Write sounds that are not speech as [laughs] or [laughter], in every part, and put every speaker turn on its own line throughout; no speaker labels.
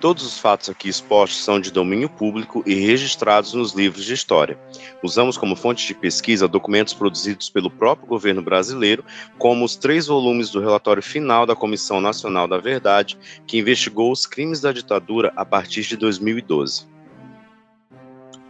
Todos os fatos aqui expostos são de domínio público e registrados nos livros de história. Usamos como fonte de pesquisa documentos produzidos pelo próprio governo brasileiro, como os três volumes do relatório final da Comissão Nacional da Verdade, que investigou os crimes da ditadura a partir de 2012.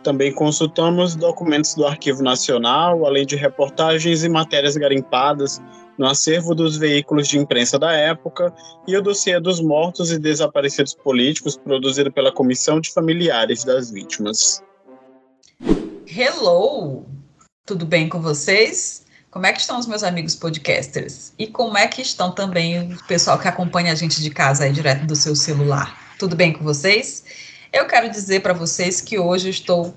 Também consultamos documentos do Arquivo Nacional, além de reportagens e matérias garimpadas no acervo dos veículos de imprensa da época e o dossiê dos mortos e desaparecidos políticos produzido pela Comissão de Familiares das Vítimas.
Hello! Tudo bem com vocês? Como é que estão os meus amigos podcasters? E como é que estão também o pessoal que acompanha a gente de casa aí direto do seu celular? Tudo bem com vocês? Eu quero dizer para vocês que hoje estou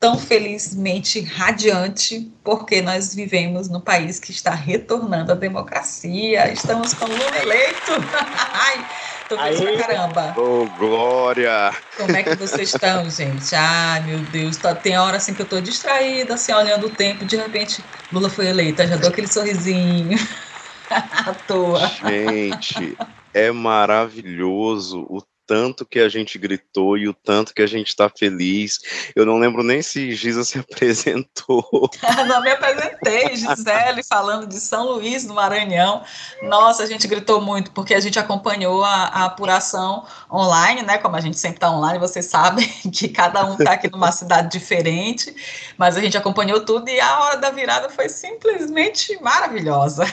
tão felizmente radiante, porque nós vivemos num país que está retornando à democracia. Estamos com Lula eleito. [laughs] Ai, tô feliz pra caramba.
Ô, oh, Glória!
Como é que vocês estão, gente? Ai, meu Deus, tá, tem hora assim que eu tô distraída, assim, olhando o tempo, de repente, Lula foi eleito, já dou aquele sorrisinho [laughs] à toa.
Gente, é maravilhoso o tanto que a gente gritou e o tanto que a gente está feliz. Eu não lembro nem se Giza se [laughs] apresentou. [laughs]
não me apresentei, Gisele, falando de São Luís, no Maranhão. Nossa, a gente gritou muito, porque a gente acompanhou a, a apuração online, né? Como a gente sempre está online, vocês sabem [laughs] que cada um está aqui numa cidade diferente, mas a gente acompanhou tudo e a hora da virada foi simplesmente maravilhosa.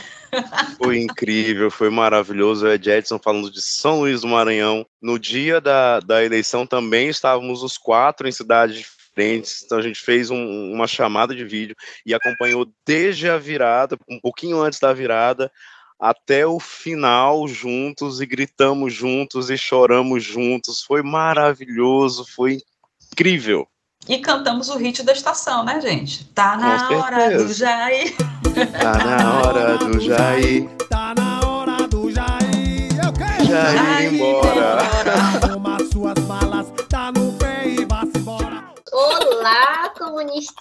Foi incrível, foi maravilhoso. O Ed Edson falando de São Luís do Maranhão. No dia da, da eleição também estávamos os quatro em cidades diferentes. Então a gente fez um, uma chamada de vídeo e acompanhou desde a virada, um pouquinho antes da virada, até o final juntos e gritamos juntos e choramos juntos. Foi maravilhoso, foi incrível.
E cantamos o hit da estação, né, gente? Tá na hora do Jair.
Tá na hora do Jair.
Tá na hora do Jair. Eu quero
Jair embora.
Arruma suas malas, tá no pé e vá-se embora.
Olá, comunistinha!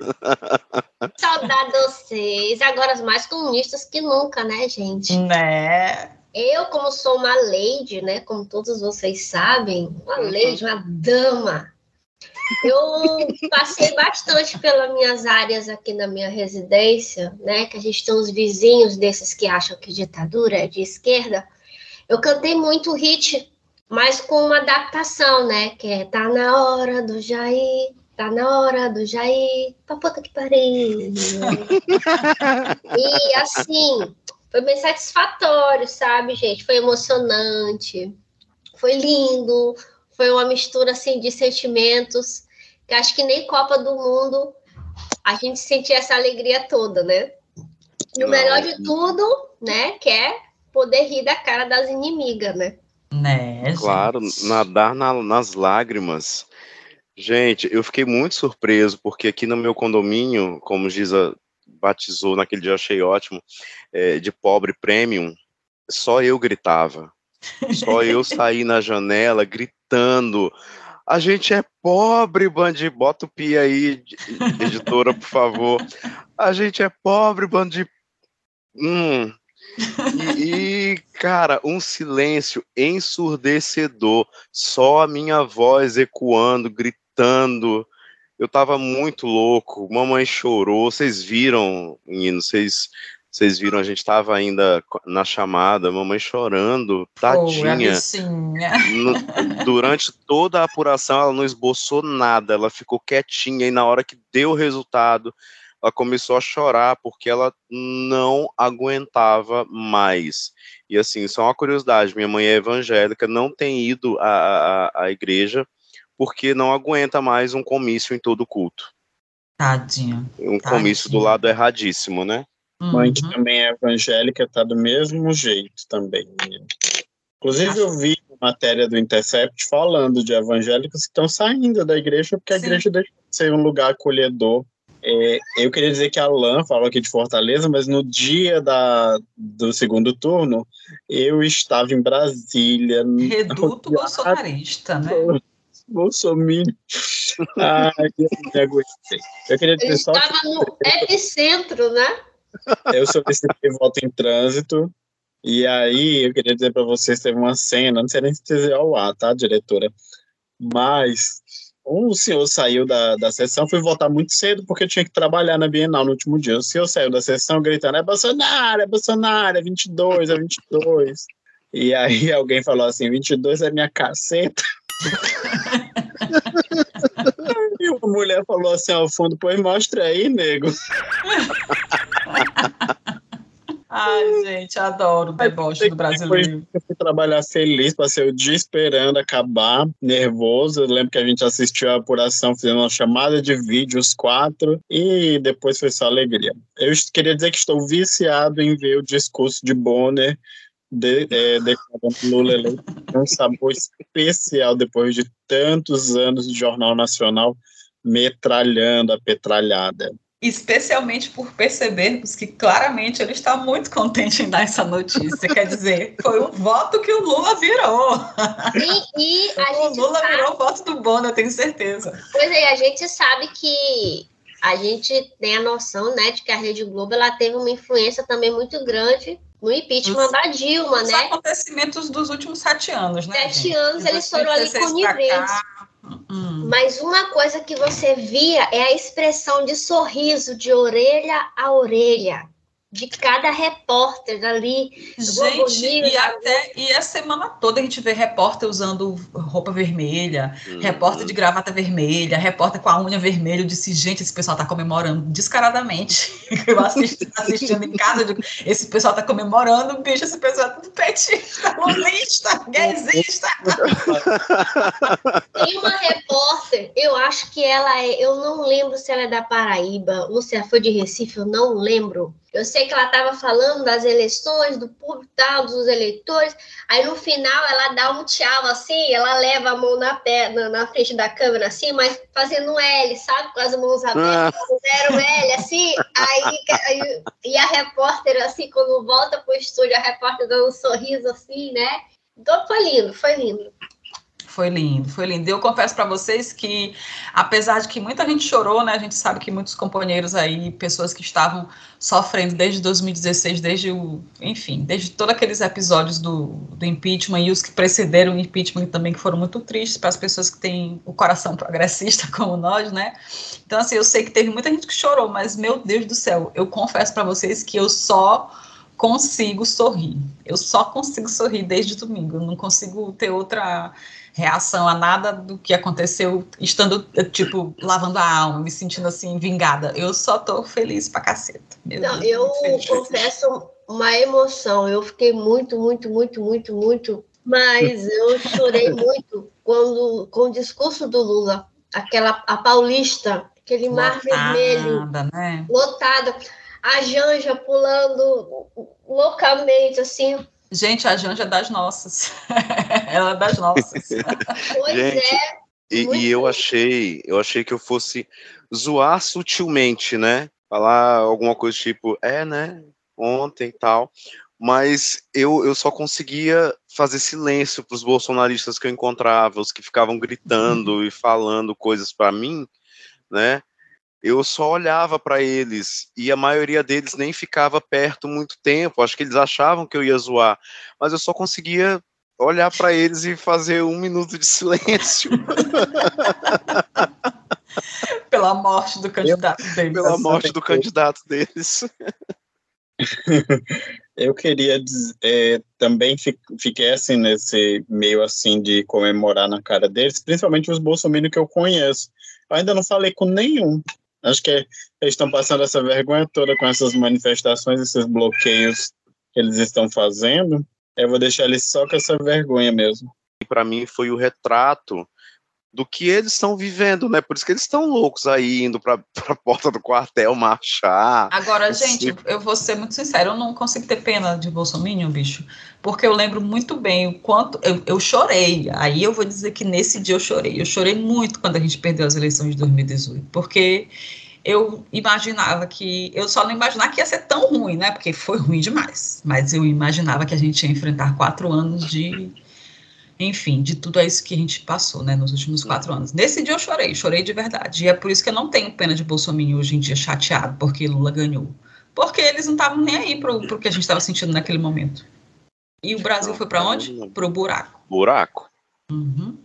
[laughs] Saudade de vocês. Agora os mais comunistas que nunca, né, gente?
Né?
Eu, como sou uma lady, né, como todos vocês sabem, uma lady, uma dama, eu passei bastante pelas minhas áreas aqui na minha residência, né? Que a gente tem uns vizinhos desses que acham que ditadura é de esquerda. Eu cantei muito hit, mas com uma adaptação, né? Que é Tá na hora do Jair, tá na hora do Jair, pra puta que pariu. e assim, foi bem satisfatório, sabe, gente? Foi emocionante, foi lindo, foi uma mistura assim de sentimentos que acho que nem Copa do Mundo a gente sentia essa alegria toda, né? E o melhor de tudo, né, que é poder rir da cara das inimigas, né?
Né,
claro, nadar na, nas lágrimas. Gente, eu fiquei muito surpreso, porque aqui no meu condomínio, como Giza batizou naquele dia, achei ótimo, é, de pobre premium, só eu gritava. Só eu saí na janela gritando. A gente é pobre, Bandi. Bota o pi aí, editora, por favor. A gente é pobre, Bandi. Hum. E, e, cara, um silêncio ensurdecedor. Só a minha voz ecoando, gritando. Eu tava muito louco. Mamãe chorou. Vocês viram, meninos? Vocês vocês viram, a gente estava ainda na chamada, mamãe chorando, tadinha.
Oh,
durante toda a apuração, ela não esboçou nada, ela ficou quietinha, e na hora que deu o resultado, ela começou a chorar, porque ela não aguentava mais. E assim, só uma curiosidade: minha mãe é evangélica, não tem ido à, à, à igreja, porque não aguenta mais um comício em todo culto.
Tadinha.
Um
Tadinha.
comício do lado erradíssimo, né?
Mãe que também é evangélica tá do mesmo jeito também. Inclusive eu vi matéria do Intercept falando de evangélicos que estão saindo da igreja porque a
Sim.
igreja deixa de ser um lugar acolhedor. É, eu queria dizer que a Lan falou aqui de Fortaleza, mas no dia da, do segundo turno, eu estava em Brasília.
Reduto bolsonarista, né?
Bolsonaro. Ai, eu me aguentei. Eu queria dizer
Ele
só
estava no epicentro, né?
Eu solicitei voto em trânsito. E aí, eu queria dizer para vocês, teve uma cena, não sei nem se dizer ao ar, tá, diretora? Mas o senhor saiu da, da sessão, fui votar muito cedo porque tinha que trabalhar na Bienal no último dia. O senhor saiu da sessão gritando, é Bolsonaro, é Bolsonaro, é 22, é 22. E aí alguém falou assim, 22 é minha caceta. [laughs] uma mulher falou assim ao fundo, pois mostra aí, nego. [laughs]
Ai, gente, adoro o deboche do brasileiro.
Eu fui trabalhar feliz, passei o dia esperando acabar, nervoso. Eu lembro que a gente assistiu a apuração, fizendo uma chamada de vídeo, os quatro, e depois foi só alegria. Eu queria dizer que estou viciado em ver o discurso de Bonner de, é, declarando Lula eleito. Um sabor especial depois de tantos anos de Jornal Nacional metralhando a petralhada
especialmente por percebermos que claramente ele está muito contente em dar essa notícia. Quer dizer, foi um voto que o Lula virou.
E, e
o Lula
sabe...
virou o voto do Bono, eu tenho certeza.
Pois é, a gente sabe que a gente tem a noção, né, de que a Rede Globo ela teve uma influência também muito grande no impeachment os, da Dilma,
os
né?
acontecimentos dos últimos sete anos, né?
Sete gente? anos eles foram ali coniventes. Hum. Mas uma coisa que você via é a expressão de sorriso de orelha a orelha de cada repórter dali.
Gente, e até e a semana toda a gente vê repórter usando roupa vermelha, uhum. repórter de gravata vermelha, repórter com a unha vermelha. Eu disse, gente, esse pessoal tá comemorando descaradamente. [laughs] Eu assisti, assistindo em casa, digo, esse pessoal tá comemorando, bicho, esse pessoal é tudo petista, [laughs] lulista, gaysista.
Tem uma repórter, eu acho que ela é, eu não lembro se ela é da Paraíba ou se ela foi de Recife, eu não lembro eu sei que ela estava falando das eleições, do público tal, dos eleitores. Aí no final ela dá um tchau assim, ela leva a mão na perna, na frente da câmera assim, mas fazendo um L, sabe? Com as mãos abertas, ah. zero L, assim. Aí, aí, e a repórter, assim, quando volta pro estúdio, a repórter dando um sorriso assim, né? Então foi lindo, foi lindo.
Foi lindo, foi lindo. Eu confesso para vocês que, apesar de que muita gente chorou, né? A gente sabe que muitos companheiros aí, pessoas que estavam sofrendo desde 2016, desde o, enfim, desde todos aqueles episódios do, do impeachment e os que precederam o impeachment também, que foram muito tristes para as pessoas que têm o coração [laughs] progressista como nós, né? Então, assim, eu sei que teve muita gente que chorou, mas, meu Deus do céu, eu confesso para vocês que eu só consigo sorrir. Eu só consigo sorrir desde domingo. Eu não consigo ter outra reação a nada do que aconteceu, estando, tipo, lavando a alma, me sentindo assim, vingada. Eu só tô feliz pra caceta.
Não, Deus, eu confesso uma emoção. Eu fiquei muito, muito, muito, muito, muito. Mas eu chorei [laughs] muito quando, com o discurso do Lula, aquela a paulista, aquele lotada, mar vermelho,
né?
lotada, a Janja pulando loucamente, assim,
Gente, a Janja é das nossas. [laughs] Ela é das nossas. [laughs]
pois Gente, é.
E, e, eu achei, eu achei que eu fosse zoar sutilmente, né? Falar alguma coisa tipo, é, né? Ontem e tal. Mas eu, eu só conseguia fazer silêncio para os bolsonaristas que eu encontrava, os que ficavam gritando [laughs] e falando coisas para mim, né? Eu só olhava para eles e a maioria deles nem ficava perto muito tempo. Acho que eles achavam que eu ia zoar, mas eu só conseguia olhar para eles e fazer um minuto de [laughs] silêncio.
Pela morte do candidato deles.
Pela morte do candidato deles. [laughs]
Eu queria dizer, é, também fiquei assim nesse meio assim de comemorar na cara deles, principalmente os bolsominions que eu conheço. Eu ainda não falei com nenhum. Acho que eles estão passando essa vergonha toda com essas manifestações, esses bloqueios que eles estão fazendo. Eu vou deixar eles só com essa vergonha mesmo.
Para mim foi o retrato do que eles estão vivendo, né? Por isso que eles estão loucos aí, indo para [laughs] a porta do quartel marchar.
Agora, assim. gente, eu vou ser muito sincero, eu não consigo ter pena de Bolsonaro, bicho, porque eu lembro muito bem o quanto eu, eu chorei. Aí eu vou dizer que nesse dia eu chorei. Eu chorei muito quando a gente perdeu as eleições de 2018, porque eu imaginava que. Eu só não imaginava que ia ser tão ruim, né? Porque foi ruim demais. Mas eu imaginava que a gente ia enfrentar quatro anos de. Enfim, de tudo isso que a gente passou, né, nos últimos quatro anos. Nesse dia eu chorei, chorei de verdade. E é por isso que eu não tenho pena de Bolsonaro hoje em dia chateado, porque Lula ganhou. Porque eles não estavam nem aí pro, pro que a gente estava sentindo naquele momento. E o Brasil foi para onde? Pro buraco.
Buraco.
Uhum.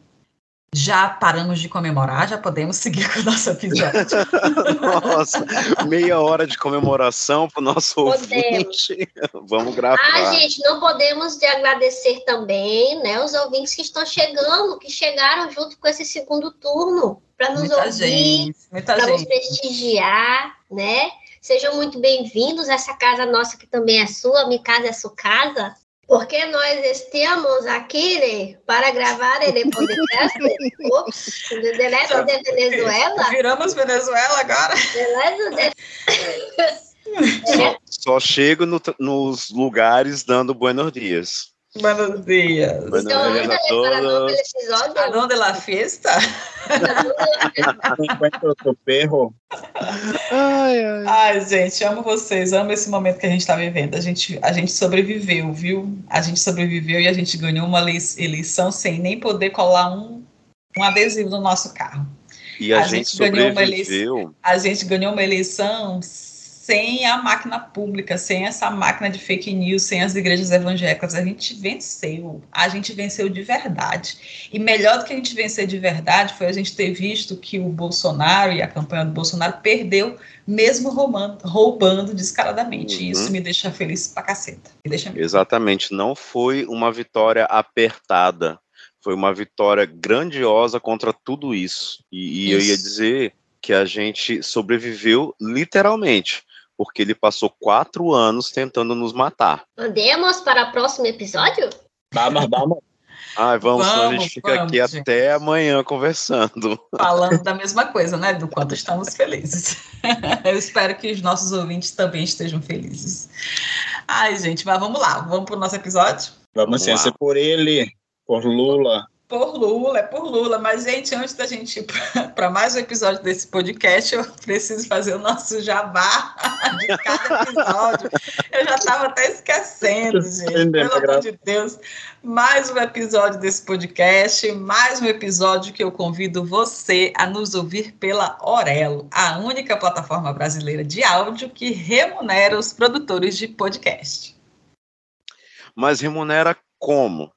Já paramos de comemorar, já podemos seguir com o nosso episódio. [laughs]
Nossa, meia hora de comemoração para o nosso
Podemos.
ouvinte. [laughs] Vamos gravar.
Ah, gente, não podemos de agradecer também, né, os ouvintes que estão chegando, que chegaram junto com esse segundo turno para nos
muita
ouvir, para nos prestigiar, né? Sejam muito bem-vindos. Essa casa nossa que também é sua, minha casa é sua casa. Porque nós estamos aqui né, para gravar ele podcast. Ops, de Deleto de Venezuela.
Viramos Venezuela agora?
Deleto de...
Só, só chego no- nos lugares dando buenos dias.
Buenos dias.
Buenos
Então,
dias
ainda
a todos.
A dona de la fiesta?
Eu tô perro,
Ai, ai.
Ai, gente, amo vocês, amo esse momento que a gente está vivendo. A gente, a gente sobreviveu, viu? A gente sobreviveu e a gente ganhou uma lei- eleição sem nem poder colar um, um adesivo no nosso carro.
E a,
A
gente,
gente ganhou uma
sobreviveu.
A gente ganhou uma eleição sem a máquina pública, sem essa máquina de fake news, sem as igrejas evangélicas. A gente venceu. A gente venceu de verdade. E melhor do que a gente vencer de verdade foi a gente ter visto que o Bolsonaro e a campanha do Bolsonaro perdeu, mesmo roubando, roubando descaradamente. E
Uhum.
isso me deixa feliz pra caceta. Me deixa.
Exatamente, não foi uma vitória apertada, foi uma vitória grandiosa contra tudo isso. E, e eu ia
Isso.
dizer que a gente sobreviveu literalmente, porque ele passou quatro anos tentando nos matar.
Andemos para o próximo episódio?
vamos, vamos.
Ai, vamos, senão a
Vamos,
gente fica aqui
vamos, gente.
até amanhã conversando.
falando da [laughs] mesma coisa, né? Do quanto estamos felizes. [laughs] Eu espero que os nossos ouvintes também estejam felizes. Ai, gente, mas vamos lá, vamos para o nosso episódio?
Vamos sim,
lá.
ser por ele, por Lula.
Por Lula, é por Lula. Mas, gente, antes da gente ir para [laughs] mais um episódio desse podcast, eu preciso fazer o nosso jabá [laughs] de cada episódio. Eu já estava até esquecendo, gente.
Entendeu,
Pelo amor de Deus. Mais um episódio desse podcast, mais um episódio que eu convido você a nos ouvir pela Orelo, a única plataforma brasileira de áudio que remunera os produtores de podcast.
Mas remunera como?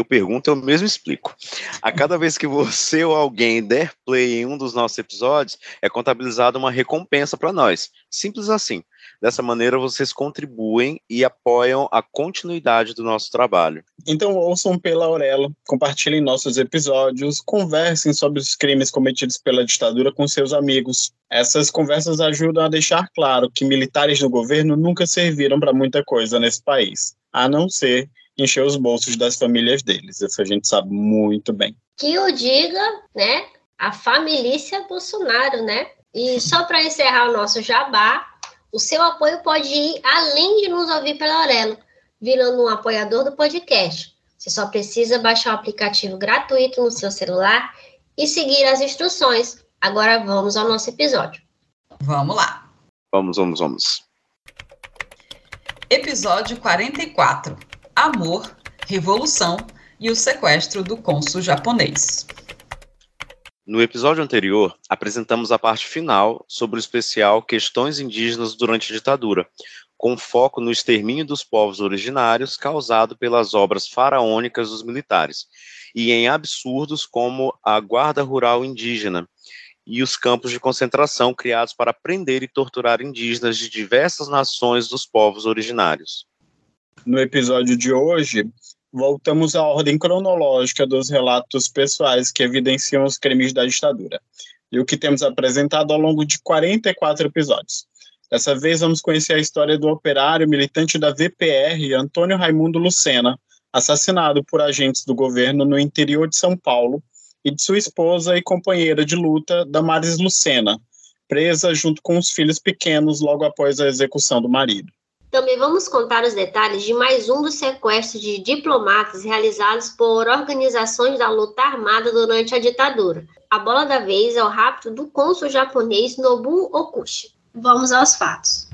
Eu pergunto, eu mesmo explico. A cada vez que você ou alguém der play em um dos nossos episódios, é contabilizada uma recompensa para nós. Simples assim. Dessa maneira, vocês contribuem e apoiam a continuidade do nosso trabalho.
Então ouçam pela Aurelo, compartilhem nossos episódios, conversem sobre os crimes cometidos pela ditadura com seus amigos. Essas conversas ajudam a deixar claro que militares do governo nunca serviram para muita coisa nesse país, a não ser encher os bolsos das famílias deles. Isso a gente sabe muito bem.
Que o diga, né? A família Bolsonaro, né? E só para encerrar o nosso jabá, o seu apoio pode ir além de nos ouvir pela Aurelo, virando um apoiador do podcast. Você só precisa baixar o aplicativo gratuito no seu celular e seguir as instruções. Agora vamos ao nosso episódio.
Vamos lá.
Vamos, vamos, vamos.
Episódio 44: Amor, Revolução e o sequestro do cônsul japonês.
No episódio anterior, apresentamos a parte final sobre o especial Questões Indígenas durante a Ditadura, com foco no extermínio dos povos originários causado pelas obras faraônicas dos militares, e em absurdos como a Guarda Rural Indígena e os campos de concentração criados para prender e torturar indígenas de diversas nações dos povos originários.
No episódio de hoje, voltamos à ordem cronológica dos relatos pessoais que evidenciam os crimes da ditadura, e o que temos apresentado ao longo de 44 episódios. Dessa vez vamos conhecer a história do operário militante da VPR, Antônio Raimundo Lucena, assassinado por agentes do governo no interior de São Paulo, e de sua esposa e companheira de luta, Damares Lucena, presa junto com os filhos pequenos logo após a execução do marido.
Também vamos contar os detalhes de mais um dos sequestros de diplomatas realizados por organizações da luta armada durante a ditadura. a bola da vez é o rapto do cônsul japonês Nobu Okushi. Vamos aos fatos.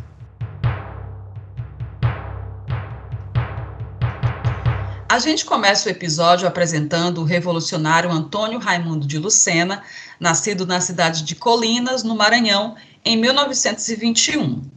A gente começa o episódio apresentando o revolucionário Antônio Raimundo de Lucena, nascido na cidade de Colinas, no Maranhão, em 1921.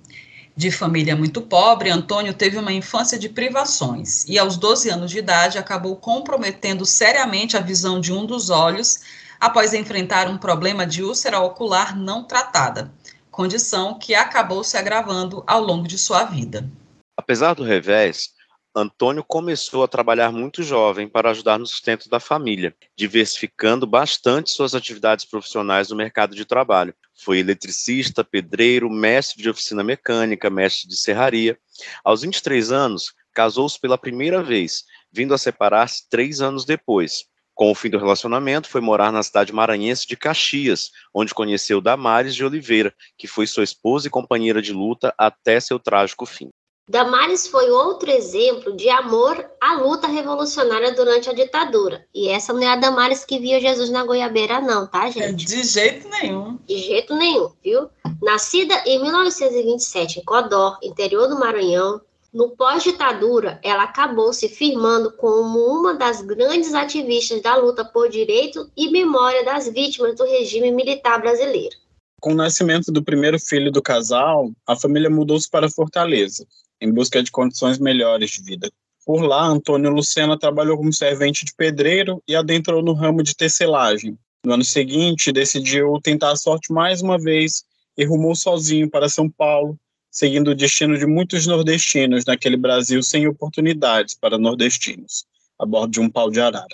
De família muito pobre, Antônio teve uma infância de privações e, aos 12 anos de idade, acabou comprometendo seriamente a visão de um dos olhos após enfrentar um problema de úlcera ocular não tratada, condição que acabou se agravando ao longo de sua vida.
Apesar do revés, Antônio começou a trabalhar muito jovem para ajudar no sustento da família, diversificando bastante suas atividades profissionais no mercado de trabalho. Foi eletricista, pedreiro, mestre de oficina mecânica, mestre de serraria. Aos 23 anos, casou-se pela primeira vez, vindo a separar-se três anos depois. Com o fim do relacionamento, foi morar na cidade maranhense de Caxias, onde conheceu Damares de Oliveira, que foi sua esposa e companheira de luta até seu trágico fim.
Damares foi outro exemplo de amor à luta revolucionária durante a ditadura. E essa não é a Damares que via Jesus na goiabeira, não, tá, é, gente?
De jeito nenhum.
De jeito nenhum, viu? Nascida em 1927 em Codó, interior do Maranhão, no pós-ditadura, ela acabou se firmando como uma das grandes ativistas da luta por direito e memória das vítimas do regime militar brasileiro.
Com o nascimento do primeiro filho do casal, a família mudou-se para Fortaleza, em busca de condições melhores de vida. Por lá, Antônio Lucena trabalhou como servente de pedreiro e adentrou no ramo de tecelagem. No ano seguinte, decidiu tentar a sorte mais uma vez e rumou sozinho para São Paulo, seguindo o destino de muitos nordestinos naquele Brasil sem oportunidades para nordestinos, a bordo de um pau de arara.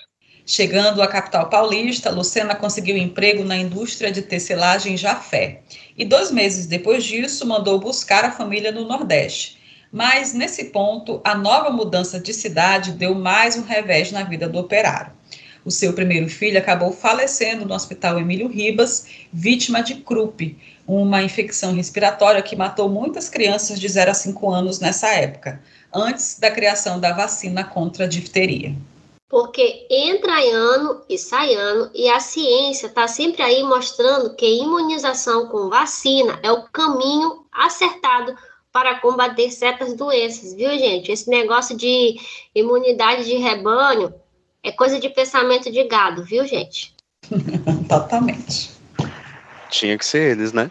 Chegando à capital paulista, Lucena conseguiu emprego na indústria de tecelagem Jafé. E dois meses depois disso, mandou buscar a família no Nordeste. Mas, nesse ponto, a nova mudança de cidade deu mais um revés na vida do operário. O seu primeiro filho acabou falecendo no Hospital Emílio Ribas, vítima de croup, uma infecção respiratória que matou muitas crianças de 0 a 5 anos nessa época, antes da criação da vacina contra a difteria.
Porque entra ano e sai ano, e a ciência está sempre aí mostrando que imunização com vacina é o caminho acertado para combater certas doenças, viu, gente? Esse negócio de imunidade de rebanho é coisa de pensamento de gado, viu, gente? [laughs]
Totalmente.
Tinha que ser eles, né?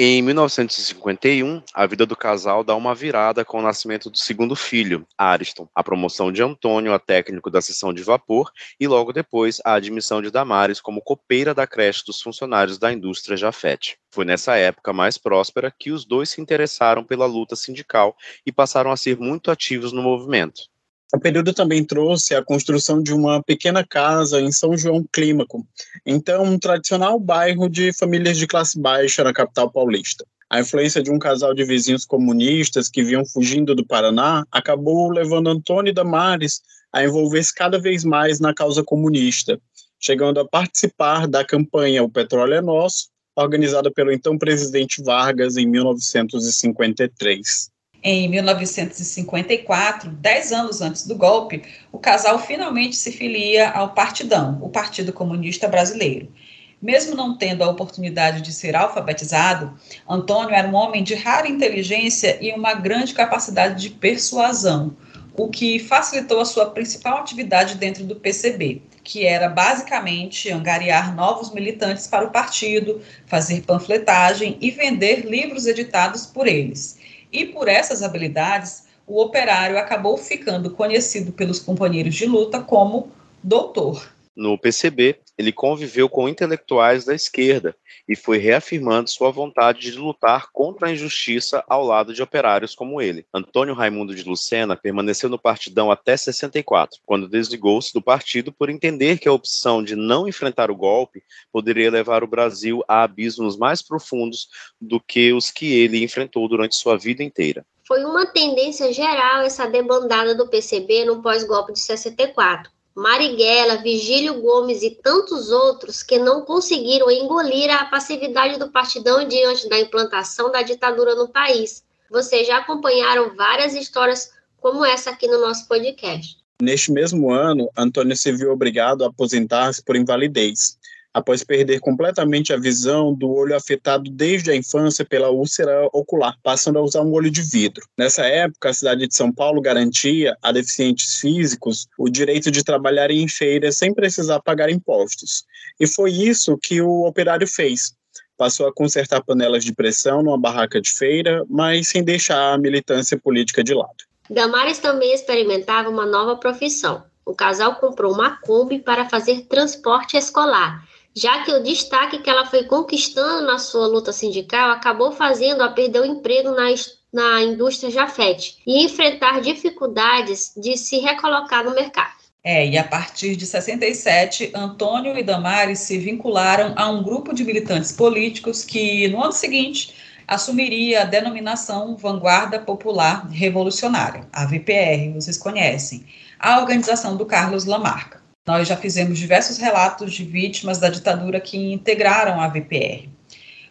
Em 1951, a vida do casal dá uma virada com o nascimento do segundo filho, Ariston, a promoção de Antônio a técnico da seção de vapor e logo depois a admissão de Damares como copeira da creche dos funcionários da indústria Jafete. Foi nessa época mais próspera que os dois se interessaram pela luta sindical e passaram a ser muito ativos no movimento.
O período também trouxe a construção de uma pequena casa em São João Clímaco, então um tradicional bairro de famílias de classe baixa na capital paulista. A influência de um casal de vizinhos comunistas que vinham fugindo do Paraná acabou levando Antônio Damares a envolver-se cada vez mais na causa comunista, chegando a participar da campanha O Petróleo é Nosso, organizada pelo então presidente Vargas em 1953.
Em 1954, dez anos antes do golpe, o casal finalmente se filia ao Partidão, o Partido Comunista Brasileiro. Mesmo não tendo a oportunidade de ser alfabetizado, Antônio era um homem de rara inteligência e uma grande capacidade de persuasão, o que facilitou a sua principal atividade dentro do PCB, que era basicamente angariar novos militantes para o partido, fazer panfletagem e vender livros editados por eles. E por essas habilidades, o operário acabou ficando conhecido pelos companheiros de luta como doutor.
No PCB, ele conviveu com intelectuais da esquerda e foi reafirmando sua vontade de lutar contra a injustiça ao lado de operários como ele. Antônio Raimundo de Lucena permaneceu no partidão até 64, quando desligou-se do partido por entender que a opção de não enfrentar o golpe poderia levar o Brasil a abismos mais profundos do que os que ele enfrentou durante sua vida inteira.
Foi uma tendência geral essa debandada do PCB no pós-golpe de 64 Marighella, Vigílio Gomes e tantos outros que não conseguiram engolir a passividade do partidão diante da implantação da ditadura no país. Vocês já acompanharam várias histórias como essa aqui no nosso podcast.
Neste mesmo ano, Antônio se viu obrigado a aposentar-se por invalidez, após perder completamente a visão do olho afetado desde a infância pela úlcera ocular, passando a usar um olho de vidro. Nessa época, a cidade de São Paulo garantia a deficientes físicos o direito de trabalhar em feiras sem precisar pagar impostos. E foi isso que o operário fez. Passou a consertar panelas de pressão numa barraca de feira, mas sem deixar a militância política de lado.
Damares também experimentava uma nova profissão. O casal comprou uma Kombi para fazer transporte escolar já que o destaque que ela foi conquistando na sua luta sindical acabou fazendo-a perder o emprego na, na indústria Jafet e enfrentar dificuldades de se recolocar no mercado.
É, e a partir de 67, Antônio e Damares se vincularam a um grupo de militantes políticos que, no ano seguinte, assumiria a denominação Vanguarda Popular Revolucionária, a VPR, vocês conhecem, a organização do Carlos Lamarca. Nós já fizemos diversos relatos de vítimas da ditadura que integraram a VPR.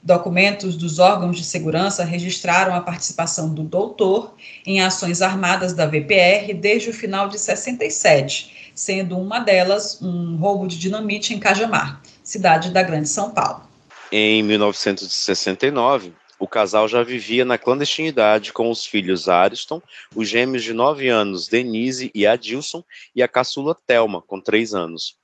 Documentos dos órgãos de segurança registraram a participação do doutor em ações armadas da VPR desde o final de 67, sendo uma delas um roubo de dinamite em Cajamar, cidade da Grande São Paulo.
Em 1969, o casal já vivia na clandestinidade com os filhos Ariston, os gêmeos de 9 anos Denise e Adilson e a caçula Telma, com 3 anos.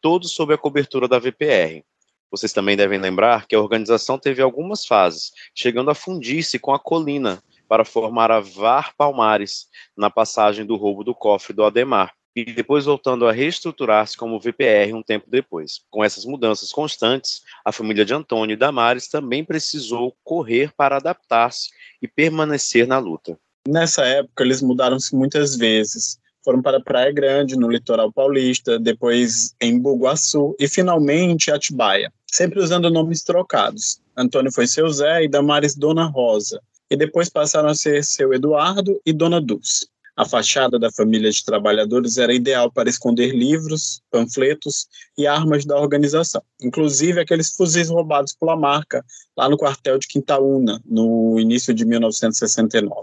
Todos sob a cobertura da VPR. Vocês também devem lembrar que a organização teve algumas fases, chegando a fundir-se com a Colina para formar a VAR Palmares, na passagem do roubo do cofre do Ademar, e depois voltando a reestruturar-se como VPR um tempo depois. Com essas mudanças constantes, a família de Antônio e Damares também precisou correr para adaptar-se e permanecer na luta.
Nessa época, eles mudaram-se muitas vezes. Foram para Praia Grande, no litoral paulista, depois em Buguaçu e finalmente Atibaia, sempre usando nomes trocados. Antônio foi seu Zé e Damares Dona Rosa, e depois passaram a ser seu Eduardo e Dona Dulce. A fachada da família de trabalhadores era ideal para esconder livros, panfletos e armas da organização, inclusive aqueles fuzis roubados pela marca lá no quartel de Quintaúna, no início de 1969.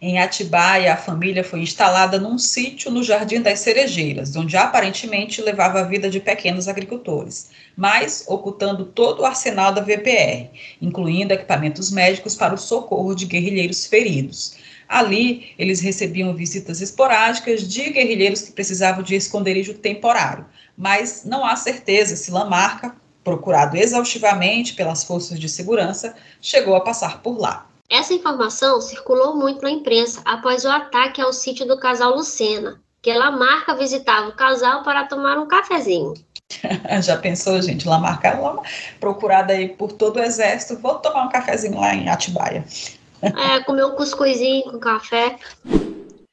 Em Atibaia, a família foi instalada num sítio no Jardim das Cerejeiras, onde aparentemente levava a vida de pequenos agricultores, mas ocultando todo o arsenal da VPR, incluindo equipamentos médicos para o socorro de guerrilheiros feridos. Ali, eles recebiam visitas esporádicas de guerrilheiros que precisavam de esconderijo temporário, mas não há certeza se Lamarca, procurado exaustivamente pelas forças de segurança, chegou a passar por lá.
Essa informação circulou muito na imprensa após o ataque ao sítio do casal Lucena, que Lamarca visitava o casal para tomar um cafezinho. [laughs]
Já pensou, gente? Lamarca, procurada aí por todo o exército, vou tomar um cafezinho lá em Atibaia.
É, comer um cuscuzinho com café.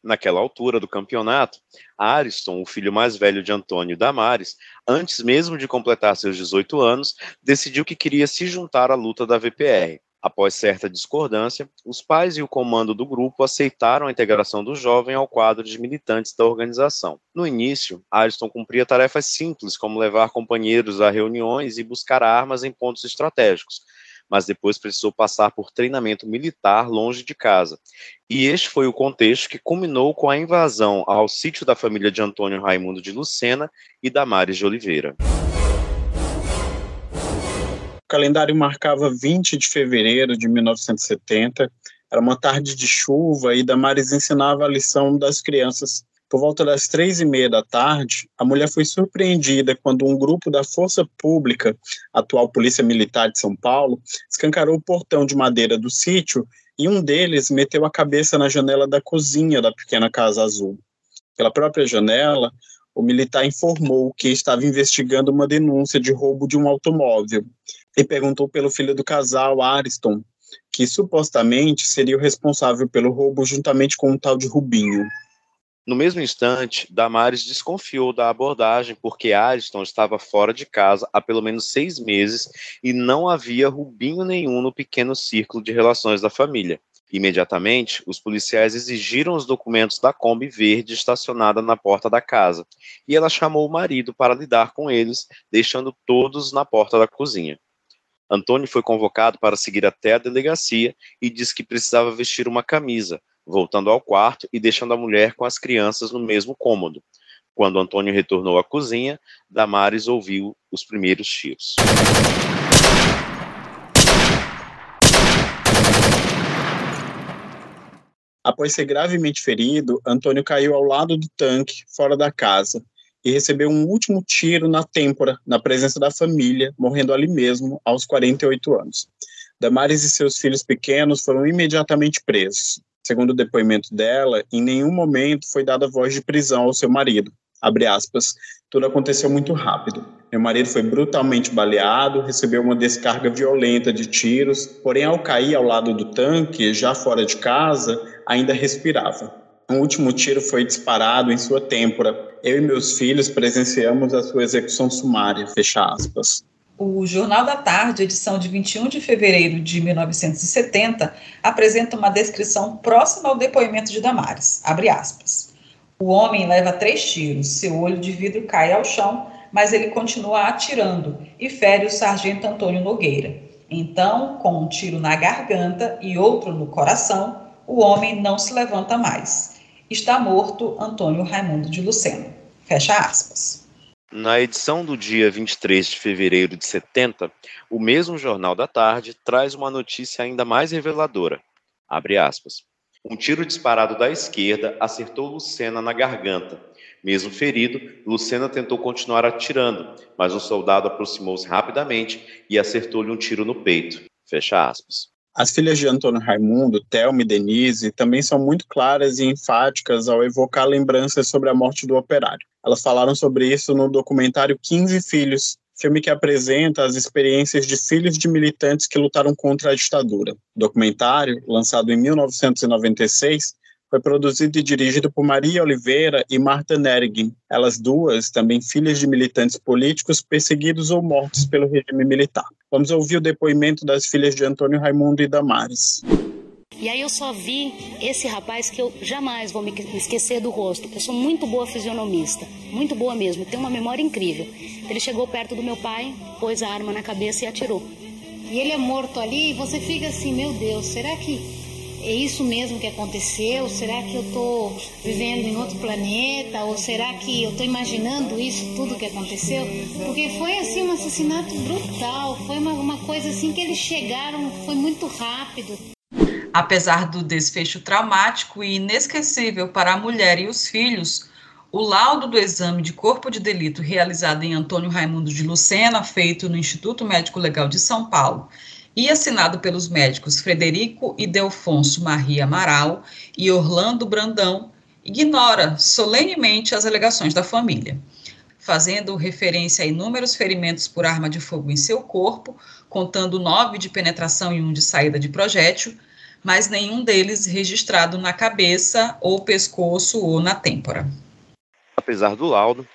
Naquela altura do campeonato, Ariston, o filho mais velho de Antônio Damares, antes mesmo de completar seus 18 anos, decidiu que queria se juntar à luta da VPR. Após certa discordância, os pais e o comando do grupo aceitaram a integração do jovem ao quadro de militantes da organização. No início, Ariston cumpria tarefas simples, como levar companheiros a reuniões e buscar armas em pontos estratégicos, mas depois precisou passar por treinamento militar longe de casa. E este foi o contexto que culminou com a invasão ao sítio da família de Antônio Raimundo de Lucena e Damares de Oliveira.
O calendário marcava 20 de fevereiro de 1970. Era uma tarde de chuva e Damares ensinava a lição das crianças por volta das três e meia da tarde, a mulher foi surpreendida quando um grupo da Força Pública, atual Polícia Militar de São Paulo, escancarou o portão de madeira do sítio e um deles meteu a cabeça na janela da cozinha da pequena Casa Azul. Pela própria janela, o militar informou que estava investigando uma denúncia de roubo de um automóvel e perguntou pelo filho do casal, Ariston, que supostamente seria o responsável pelo roubo juntamente com um tal de Rubinho.
No mesmo instante, Damares desconfiou da abordagem porque Ariston estava fora de casa há pelo menos seis meses e não havia rubinho nenhum no pequeno círculo de relações da família. Imediatamente, os policiais exigiram os documentos da Kombi verde estacionada na porta da casa, e ela chamou o marido para lidar com eles, deixando todos na porta da cozinha. Antônio foi convocado para seguir até a delegacia e disse que precisava vestir uma camisa, voltando ao quarto e deixando a mulher com as crianças no mesmo cômodo. Quando Antônio retornou à cozinha, Damares ouviu os primeiros tiros.
Após ser gravemente ferido, Antônio caiu ao lado do tanque, fora da casa, e recebeu um último tiro na têmpora, na presença da família, morrendo ali mesmo, aos 48 anos. Damares e seus filhos pequenos foram imediatamente presos. Segundo o depoimento dela, em nenhum momento foi dada voz de prisão ao seu marido. Abre aspas, tudo aconteceu muito rápido. Meu marido foi brutalmente baleado, recebeu uma descarga violenta de tiros, porém, ao cair ao lado do tanque, já fora de casa, ainda respirava. Um último tiro foi disparado em sua têmpora. Eu e meus filhos presenciamos a sua execução sumária. Fecha aspas.
O Jornal da Tarde, edição de 21 de fevereiro de 1970, apresenta uma descrição próxima ao depoimento de Damares. O homem leva três tiros, seu olho de vidro cai ao chão, mas ele continua atirando e fere o sargento Antônio Nogueira. Então, com um tiro na garganta e outro no coração, o homem não se levanta mais. Está morto Antônio Raimundo de Lucena. Fecha aspas.
Na edição do dia 23 de fevereiro de 70, o mesmo Jornal da Tarde traz uma notícia ainda mais reveladora. Abre aspas. Um tiro disparado da esquerda acertou Lucena na garganta. Mesmo ferido, Lucena tentou continuar atirando, mas o soldado aproximou-se rapidamente e acertou-lhe um tiro no peito. Fecha aspas.
As filhas de Antônio Raimundo, Thelma e Denise, também são muito claras e enfáticas ao evocar lembranças sobre a morte do operário. Elas falaram sobre isso no documentário 15 Filhos, filme que apresenta as experiências de filhos de militantes que lutaram contra a ditadura. O documentário, lançado em 1996, foi produzido e dirigido por Maria Oliveira e Marta Nergin, elas duas também filhas de militantes políticos perseguidos ou mortos pelo regime militar. Vamos ouvir o depoimento das filhas de Antônio Raimundo e Damares.
E aí eu só vi esse rapaz que eu jamais vou me esquecer do rosto. Eu sou muito boa fisionomista, muito boa mesmo, tenho uma memória incrível. Ele chegou perto do meu pai, pôs a arma na cabeça e atirou.
E ele é morto ali e você fica assim, meu Deus, será que é isso mesmo que aconteceu? Será que eu estou vivendo em outro planeta? Ou será que eu estou imaginando isso tudo que aconteceu? Porque foi assim um assassinato brutal, foi uma, uma coisa assim que eles chegaram, foi muito rápido.
Apesar do desfecho traumático e inesquecível para a mulher e os filhos, o laudo do exame de corpo de delito realizado em Antônio Raimundo de Lucena, feito no Instituto Médico Legal de São Paulo, e assinado pelos médicos Frederico e Delfonso Maria Amaral e Orlando Brandão, ignora solenemente as alegações da família, fazendo referência a inúmeros ferimentos por arma de fogo em seu corpo, contando nove de penetração e um de saída de projétil, mas nenhum deles registrado na cabeça ou pescoço ou na têmpora.
Apesar do laudo,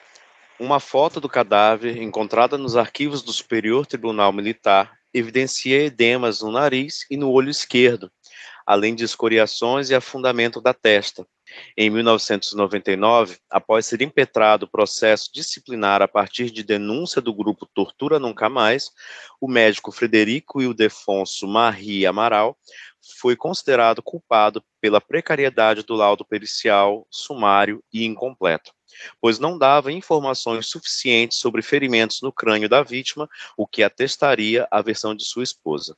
uma foto do cadáver encontrada nos arquivos do Superior Tribunal Militar evidencia edemas no nariz e no olho esquerdo, além de escoriações e afundamento da testa. Em 1999, após ser impetrado o processo disciplinar a partir de denúncia do grupo Tortura Nunca Mais, o médico Frederico Ildefonso Marie Amaral foi considerado culpado pela precariedade do laudo pericial, sumário e incompleto pois não dava informações suficientes sobre ferimentos no crânio da vítima, o que atestaria a versão de sua esposa.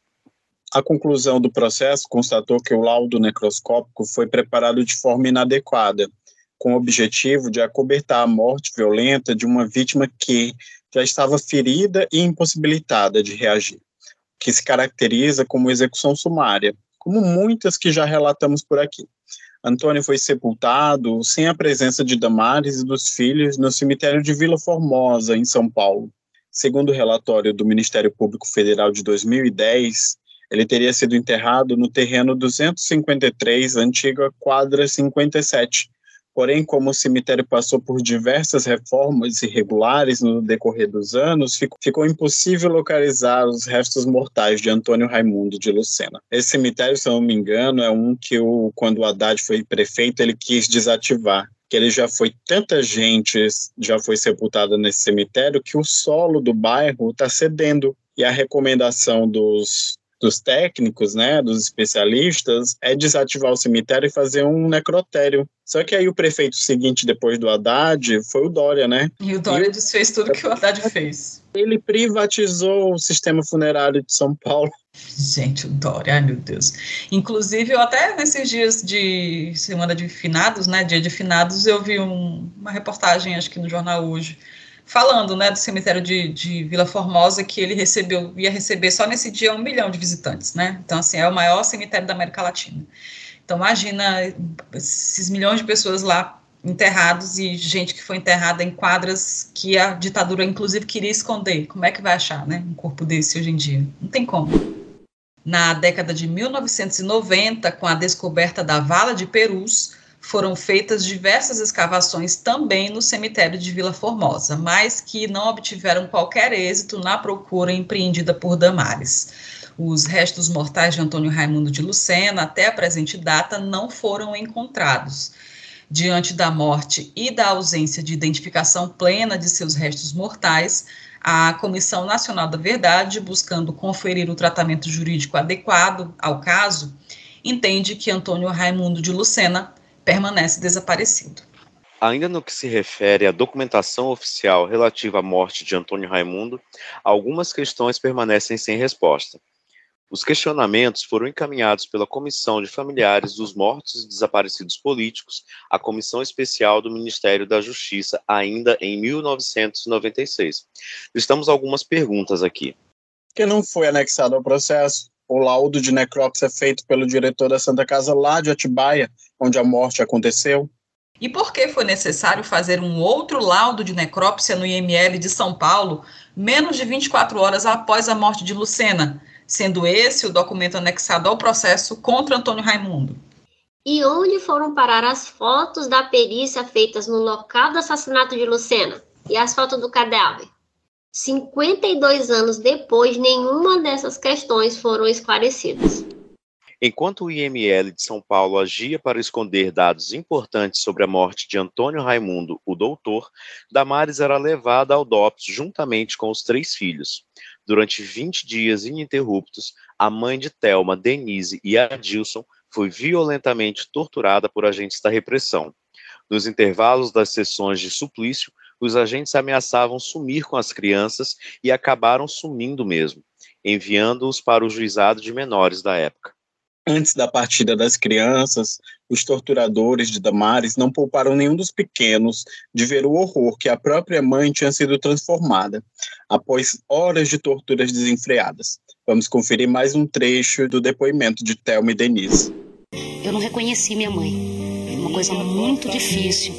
A conclusão do processo constatou que o laudo necroscópico foi preparado de forma inadequada, com o objetivo de acobertar a morte violenta de uma vítima que já estava ferida e impossibilitada de reagir, que se caracteriza como execução sumária, como muitas que já relatamos por aqui. Antônio foi sepultado sem a presença de Damares e dos filhos no cemitério de Vila Formosa, em São Paulo. Segundo o relatório do Ministério Público Federal de 2010, ele teria sido enterrado no terreno 253, antiga quadra 57, Porém, como o cemitério passou por diversas reformas irregulares no decorrer dos anos, ficou, ficou impossível localizar os restos mortais de Antônio Raimundo de Lucena. Esse cemitério, se não me engano, é um que, o, quando o Haddad foi prefeito, ele quis desativar que ele já foi tanta gente já foi sepultada nesse cemitério que o solo do bairro está cedendo e a recomendação dos dos técnicos, né, dos especialistas, é desativar o cemitério e fazer um necrotério. Só que aí o prefeito seguinte, depois do Haddad, foi o Dória, né?
E o Dória e... desfez tudo que o Haddad fez.
Ele privatizou o sistema funerário de São Paulo.
Gente, o Dória, ai meu Deus. Inclusive, eu até nesses dias de semana de finados, né, dia de finados, eu vi um, uma reportagem, acho que no jornal hoje, falando, né, do cemitério de, de, Vila Formosa, que ele recebeu, ia receber só nesse dia um milhão de visitantes, né? Então, assim, é o maior cemitério da América Latina. Então, imagina esses milhões de pessoas lá enterrados e gente que foi enterrada em quadras que a ditadura, inclusive, queria esconder. Como é que vai achar, né, um corpo desse hoje em dia? Não tem como. Na década de 1990, com a descoberta da vala de Perus, foram feitas diversas escavações também no cemitério de Vila Formosa, mas que não obtiveram qualquer êxito na procura empreendida por Damares. Os restos mortais de Antônio Raimundo de Lucena, até a presente data, não foram encontrados. Diante da morte e da ausência de identificação plena de seus restos mortais, a Comissão Nacional da Verdade, buscando conferir o tratamento jurídico adequado ao caso, entende que Antônio Raimundo de Lucena permanece desaparecido.
Ainda no que se refere à documentação oficial relativa à morte de Antônio Raimundo, algumas questões permanecem sem resposta. Os questionamentos foram encaminhados pela Comissão de Familiares dos Mortos e Desaparecidos Políticos à Comissão Especial do Ministério da Justiça, ainda em 1996. Estamos algumas perguntas aqui.
Que não foi anexado ao processo? O laudo de necrópsia feito pelo diretor da Santa Casa lá de Atibaia, onde a morte aconteceu?
E por que foi necessário fazer um outro laudo de necrópsia no IML de São Paulo, menos de 24 horas após a morte de Lucena? sendo esse o documento anexado ao processo contra Antônio Raimundo.
E onde foram parar as fotos da perícia feitas no local do assassinato de Lucena e as fotos do cadáver? 52 anos depois, nenhuma dessas questões foram esclarecidas.
Enquanto o IML de São Paulo agia para esconder dados importantes sobre a morte de Antônio Raimundo, o doutor, Damares era levada ao DOPS juntamente com os três filhos. Durante 20 dias ininterruptos, a mãe de Thelma, Denise e Adilson foi violentamente torturada por agentes da repressão. Nos intervalos das sessões de suplício, os agentes ameaçavam sumir com as crianças e acabaram sumindo mesmo, enviando-os para o juizado de menores da época.
Antes da partida das crianças, os torturadores de Damares não pouparam nenhum dos pequenos de ver o horror que a própria mãe tinha sido transformada, após horas de torturas desenfreadas. Vamos conferir mais um trecho do depoimento de Thelma e Denise.
Eu não reconheci minha mãe. Uma coisa muito difícil,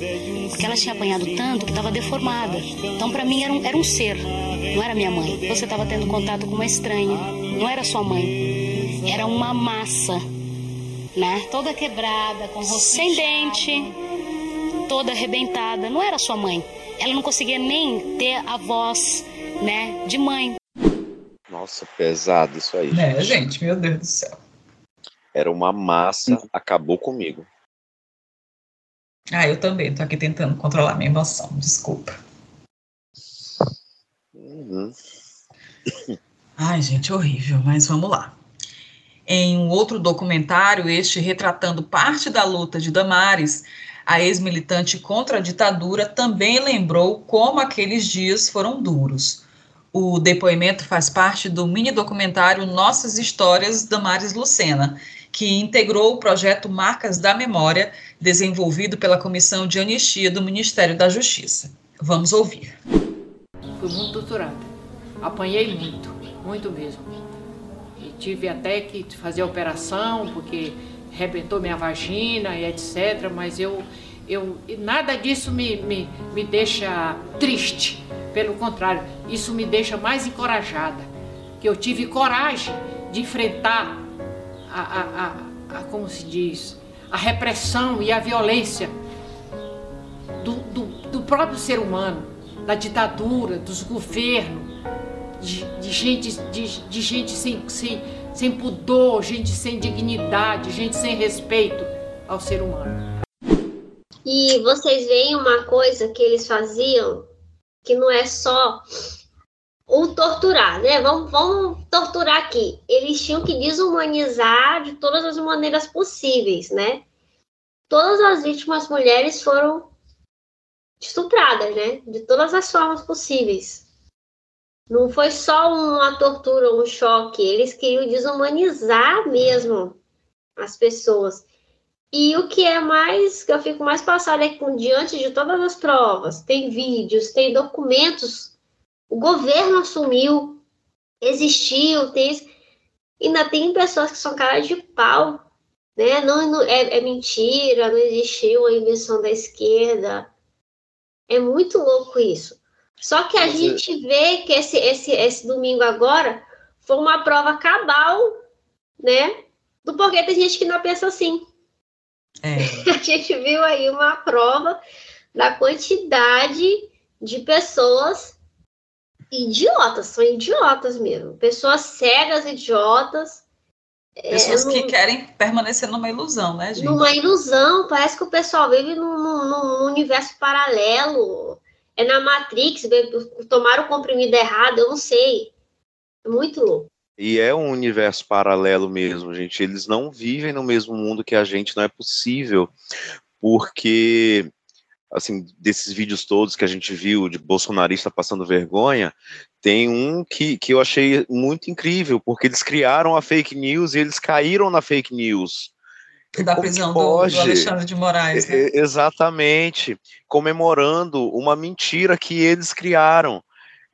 porque ela tinha apanhado tanto que estava deformada. Então, para mim, era um, era um ser, não era minha mãe. Você estava tendo contato com uma estranha, não era sua mãe era uma massa, né? Toda quebrada, com rosto sem dente, toda arrebentada. Não era sua mãe. Ela não conseguia nem ter a voz, né, de mãe.
Nossa, pesado isso aí.
É, gente, meu Deus do céu.
Era uma massa, acabou comigo.
Ah, eu também. Tô aqui tentando controlar minha emoção. Desculpa. Uhum. Ai, gente, horrível, mas vamos lá. Em um outro documentário, este retratando parte da luta de Damares, a ex-militante contra a ditadura também lembrou como aqueles dias foram duros. O depoimento faz parte do mini documentário Nossas Histórias Damares Lucena, que integrou o projeto Marcas da Memória, desenvolvido pela Comissão de Anistia do Ministério da Justiça. Vamos ouvir.
Fui muito torturada. Apanhei muito, muito mesmo tive até que fazer operação, porque rebentou minha vagina e etc. Mas eu, eu nada disso me, me, me deixa triste. Pelo contrário, isso me deixa mais encorajada. Que eu tive coragem de enfrentar a, a, a, como se diz, a repressão e a violência do, do, do próprio ser humano, da ditadura, dos governos, de, de gente, de, de gente sem, sem, sem pudor, gente sem dignidade, gente sem respeito ao ser humano.
E vocês veem uma coisa que eles faziam que não é só o torturar, né? Vamos, vamos torturar aqui. Eles tinham que desumanizar de todas as maneiras possíveis, né? Todas as vítimas mulheres foram estupradas, né? De todas as formas possíveis. Não foi só uma tortura, um choque. Eles queriam desumanizar mesmo as pessoas. E o que é mais, que eu fico mais passada é que, diante de todas as provas, tem vídeos, tem documentos o governo assumiu, existiu, tem, ainda tem pessoas que são cara de pau, né? Não, não é, é, mentira, não existiu a invenção da esquerda. É muito louco isso. Só que a Mas gente é... vê que esse, esse, esse domingo agora foi uma prova cabal, né? Do porquê tem gente que não pensa assim. É. [laughs] A gente viu aí uma prova da quantidade de pessoas idiotas, são idiotas mesmo. Pessoas cegas, idiotas.
É, Pessoas é, que querem permanecer numa ilusão, né, gente?
Numa ilusão, parece que o pessoal vive num, num, num universo paralelo. É na Matrix, tomaram o comprimido errado, eu não sei. É muito louco.
E é um universo paralelo mesmo, gente. Eles não vivem no mesmo mundo que a gente, não é possível. Porque assim, desses vídeos todos que a gente viu de bolsonarista passando vergonha, tem um que, que eu achei muito incrível, porque eles criaram a fake news e eles caíram na fake news.
Da Como prisão do, do, Alexandre de Moraes. Né?
Exatamente, comemorando uma mentira que eles criaram.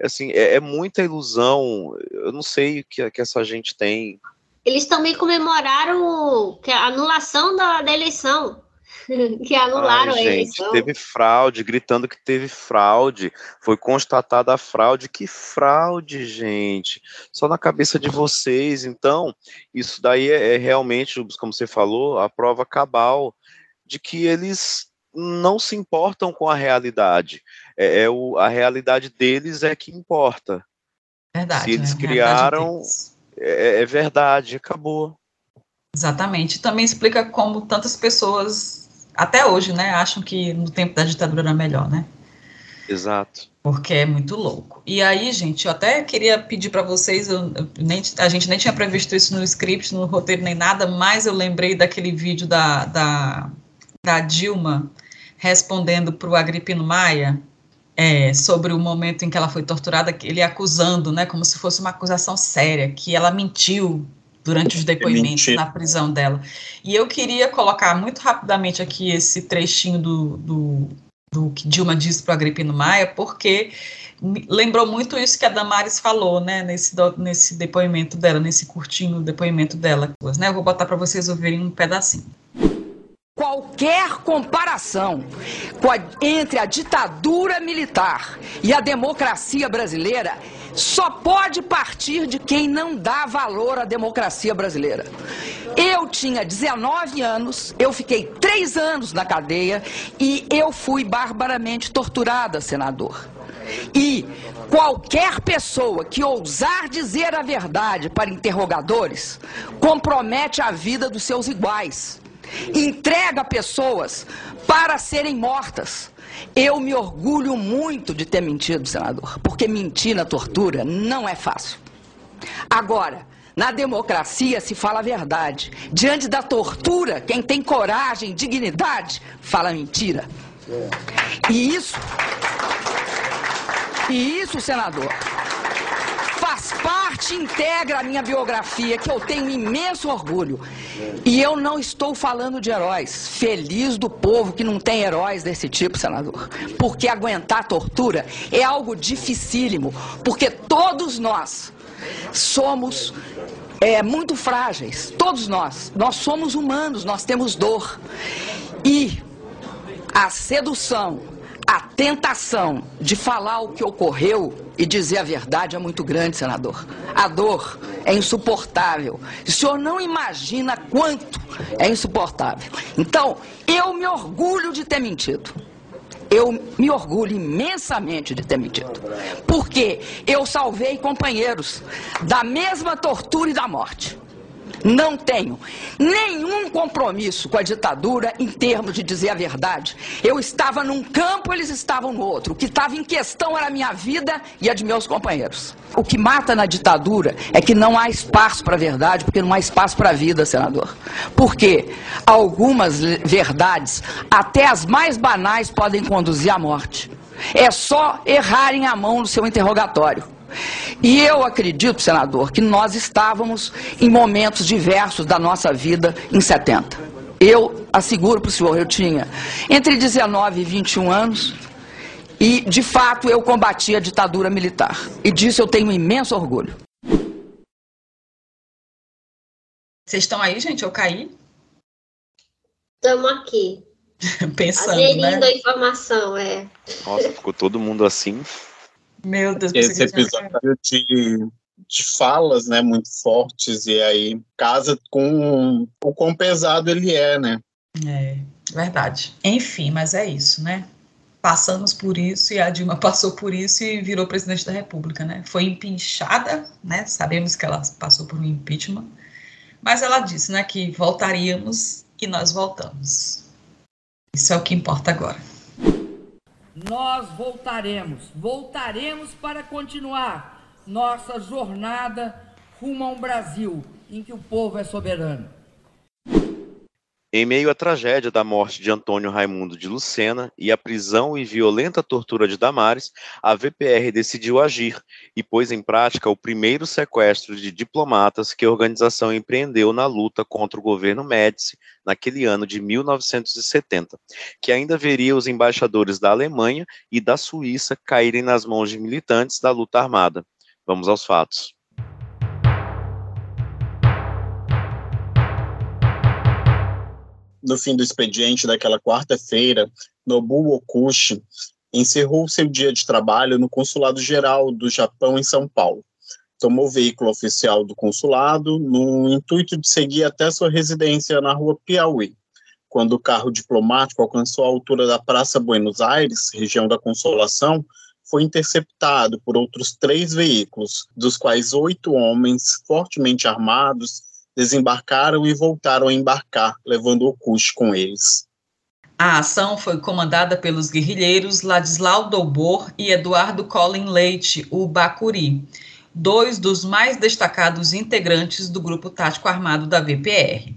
Assim, é, é muita ilusão. Eu não sei o que, que essa gente tem.
Eles também comemoraram a anulação da, da eleição. [laughs] que anularam Ai, gente,
eles. Teve fraude, gritando que teve fraude. Foi constatada a fraude. Que fraude, gente? Só na cabeça de vocês. Então, isso daí é, é realmente, como você falou, a prova cabal de que eles não se importam com a realidade. É, é o, a realidade deles é que importa.
Verdade.
Se eles né? criaram, é, é verdade, acabou.
Exatamente. Também explica como tantas pessoas até hoje, né, acham que no tempo da ditadura era melhor, né?
Exato.
Porque é muito louco. E aí, gente, eu até queria pedir para vocês, eu, eu, nem, a gente nem tinha previsto isso no script, no roteiro, nem nada, mas eu lembrei daquele vídeo da, da, da Dilma respondendo para o Agripino Maia, é, sobre o momento em que ela foi torturada, ele acusando, né, como se fosse uma acusação séria, que ela mentiu durante os depoimentos na prisão dela. E eu queria colocar muito rapidamente aqui esse trechinho do, do, do que Dilma disse para o Agripino Maia, porque lembrou muito isso que a Damares falou, né, nesse, nesse depoimento dela, nesse curtinho depoimento dela. Né? Eu vou botar para vocês ouvirem um pedacinho.
Qualquer comparação entre a ditadura militar e a democracia brasileira só pode partir de quem não dá valor à democracia brasileira. Eu tinha 19 anos, eu fiquei três anos na cadeia e eu fui barbaramente torturada, senador. E qualquer pessoa que ousar dizer a verdade para interrogadores compromete a vida dos seus iguais. Entrega pessoas para serem mortas eu me orgulho muito de ter mentido, senador, porque mentir na tortura não é fácil. Agora, na democracia se fala a verdade. Diante da tortura, quem tem coragem, dignidade, fala mentira. E isso. E isso, senador, faz parte, integra a minha biografia, que eu tenho imenso orgulho. E eu não estou falando de heróis. Feliz do povo que não tem heróis desse tipo, senador. Porque aguentar tortura é algo dificílimo. Porque todos nós somos é, muito frágeis. Todos nós. Nós somos humanos, nós temos dor. E a sedução, a tentação de falar o que ocorreu e dizer a verdade é muito grande, senador. A dor é insuportável. O senhor não imagina quanto é insuportável. Então, eu me orgulho de ter mentido. Eu me orgulho imensamente de ter mentido. Porque eu salvei companheiros da mesma tortura e da morte. Não tenho nenhum compromisso com a ditadura em termos de dizer a verdade. Eu estava num campo, eles estavam no outro. O que estava em questão era a minha vida e a de meus companheiros. O que mata na ditadura é que não há espaço para a verdade, porque não há espaço para a vida, senador. Porque algumas verdades, até as mais banais, podem conduzir à morte. É só errarem a mão no seu interrogatório. E eu acredito, senador, que nós estávamos em momentos diversos da nossa vida em 70. Eu asseguro para o senhor, eu tinha entre 19 e 21 anos e, de fato, eu combati a ditadura militar. E disso eu tenho imenso orgulho.
Vocês estão aí, gente? Eu caí?
Estamos aqui. [laughs]
Pensando,
Aderindo
né?
a informação, é.
Nossa, ficou todo mundo assim.
Meu Deus,
Esse episódio de, de falas, né, muito fortes, e aí casa com o quão pesado ele é, né?
É, verdade. Enfim, mas é isso, né? Passamos por isso e a Dilma [laughs] passou por isso e virou presidente da República, né? Foi empinchada, né? Sabemos que ela passou por um impeachment, mas ela disse, né, que voltaríamos e nós voltamos. Isso é o que importa agora.
Nós voltaremos, voltaremos para continuar nossa jornada rumo a um Brasil em que o povo é soberano.
Em meio à tragédia da morte de Antônio Raimundo de Lucena e a prisão e violenta tortura de Damares, a VPR decidiu agir e pôs em prática o primeiro sequestro de diplomatas que a organização empreendeu na luta contra o governo Médici naquele ano de 1970, que ainda veria os embaixadores da Alemanha e da Suíça caírem nas mãos de militantes da luta armada. Vamos aos fatos.
No fim do expediente daquela quarta-feira, Nobuo Okushi encerrou seu dia de trabalho no Consulado Geral do Japão em São Paulo. Tomou o veículo oficial do consulado no intuito de seguir até sua residência na rua Piauí. Quando o carro diplomático alcançou a altura da Praça Buenos Aires, região da Consolação, foi interceptado por outros três veículos, dos quais oito homens fortemente armados desembarcaram e voltaram a embarcar, levando o custo com eles.
A ação foi comandada pelos guerrilheiros Ladislau Dobor e Eduardo Colin Leite, o Bacuri, dois dos mais destacados integrantes do grupo tático armado da VPR.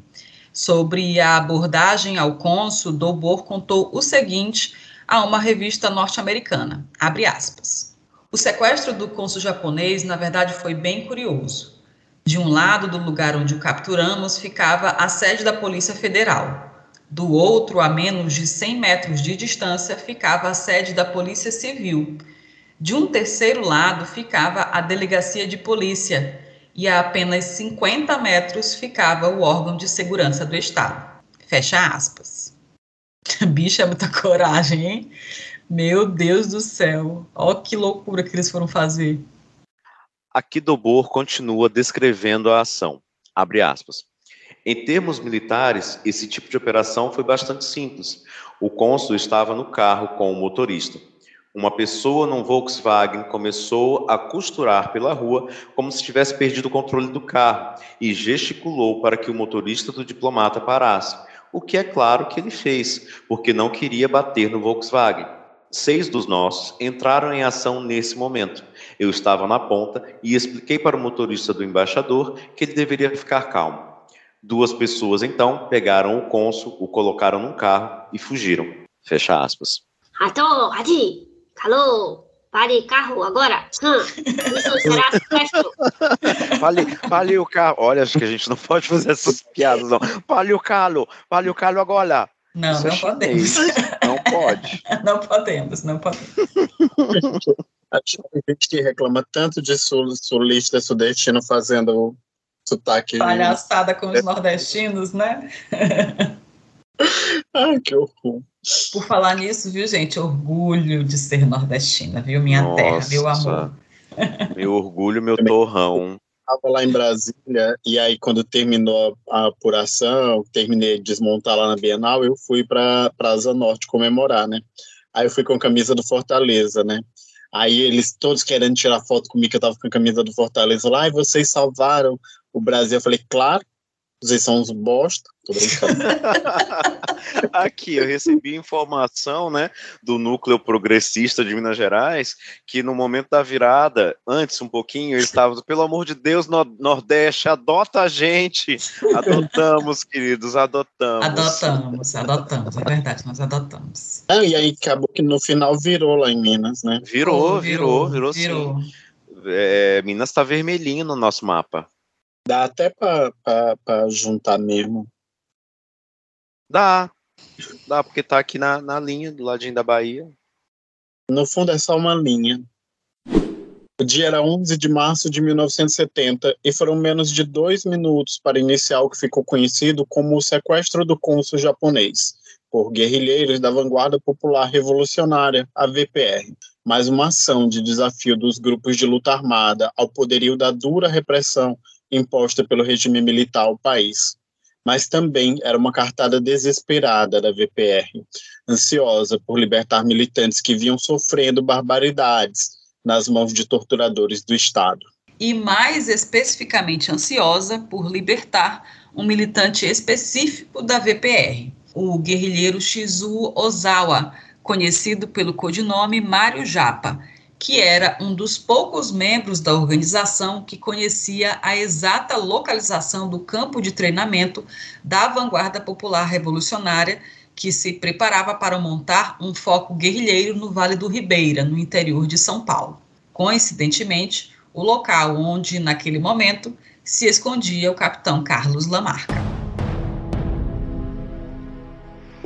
Sobre a abordagem ao cônsul, Dobor contou o seguinte a uma revista norte-americana, abre aspas. O sequestro do cônsul japonês, na verdade, foi bem curioso. De um lado do lugar onde o capturamos ficava a sede da Polícia Federal. Do outro, a menos de 100 metros de distância, ficava a sede da Polícia Civil. De um terceiro lado ficava a Delegacia de Polícia, e a apenas 50 metros ficava o órgão de segurança do Estado. Fecha aspas. [laughs] Bicha, é muita coragem, hein? Meu Deus do céu. Ó que loucura que eles foram fazer.
Aqui Dobor continua descrevendo a ação. Abre aspas. Em termos militares, esse tipo de operação foi bastante simples. O cônsul estava no carro com o motorista. Uma pessoa num Volkswagen começou a costurar pela rua como se tivesse perdido o controle do carro e gesticulou para que o motorista do diplomata parasse, o que é claro que ele fez, porque não queria bater no Volkswagen. Seis dos nossos entraram em ação nesse momento. Eu estava na ponta e expliquei para o motorista do embaixador que ele deveria ficar calmo. Duas pessoas, então, pegaram o cônsul, o colocaram num carro e fugiram. Fecha aspas.
Rato, Adi, calou, pare carro agora.
Vale, [laughs] vale o carro. Olha, acho que a gente não pode fazer essas piadas, não. Vale o carro, vale o carro agora.
Não,
Isso é
não podemos.
Não pode. [laughs]
não podemos, não podemos.
Tem gente que reclama tanto de sul, sulista sudestino fazendo sotaque.
Palhaçada com os nordestinos, né? [laughs]
Ai, que horror.
Por falar nisso, viu, gente? Orgulho de ser nordestina, viu? Minha terra, meu amor.
Meu orgulho, meu torrão.
Estava lá em Brasília e aí quando terminou a apuração, terminei de desmontar lá na Bienal, eu fui para Praça Norte comemorar, né? Aí eu fui com a camisa do Fortaleza, né? Aí eles todos querendo tirar foto comigo, que eu tava com a camisa do Fortaleza lá, e vocês salvaram o Brasil. Eu falei, claro, Vocês são uns bosta. Tô brincando. [laughs]
Aqui, eu recebi informação, né, do núcleo progressista de Minas Gerais, que no momento da virada, antes um pouquinho, eles estavam, pelo amor de Deus, no Nordeste, adota a gente. Adotamos, [laughs] queridos, adotamos.
Adotamos, adotamos, é verdade, nós adotamos.
Ah, e aí acabou que no final virou lá em Minas, né?
Virou, virou, virou, virou, sim. É, Minas está vermelhinho no nosso mapa.
Dá até para juntar mesmo.
Dá. Dá, porque tá aqui na, na linha, do ladinho da Bahia.
No fundo é só uma linha. O dia era 11 de março de 1970 e foram menos de dois minutos para iniciar o que ficou conhecido como o sequestro do cônsul japonês por guerrilheiros da Vanguarda Popular Revolucionária, a VPR, mais uma ação de desafio dos grupos de luta armada ao poderio da dura repressão imposta pelo regime militar ao país. Mas também era uma cartada desesperada da VPR, ansiosa por libertar militantes que vinham sofrendo barbaridades nas mãos de torturadores do Estado.
E mais especificamente ansiosa por libertar um militante específico da VPR, o guerrilheiro Shizu Ozawa, conhecido pelo codinome Mário Japa, que era um dos poucos membros da organização que conhecia a exata localização do campo de treinamento da vanguarda popular revolucionária que se preparava para montar um foco guerrilheiro no Vale do Ribeira, no interior de São Paulo. Coincidentemente, o local onde, naquele momento, se escondia o capitão Carlos Lamarca.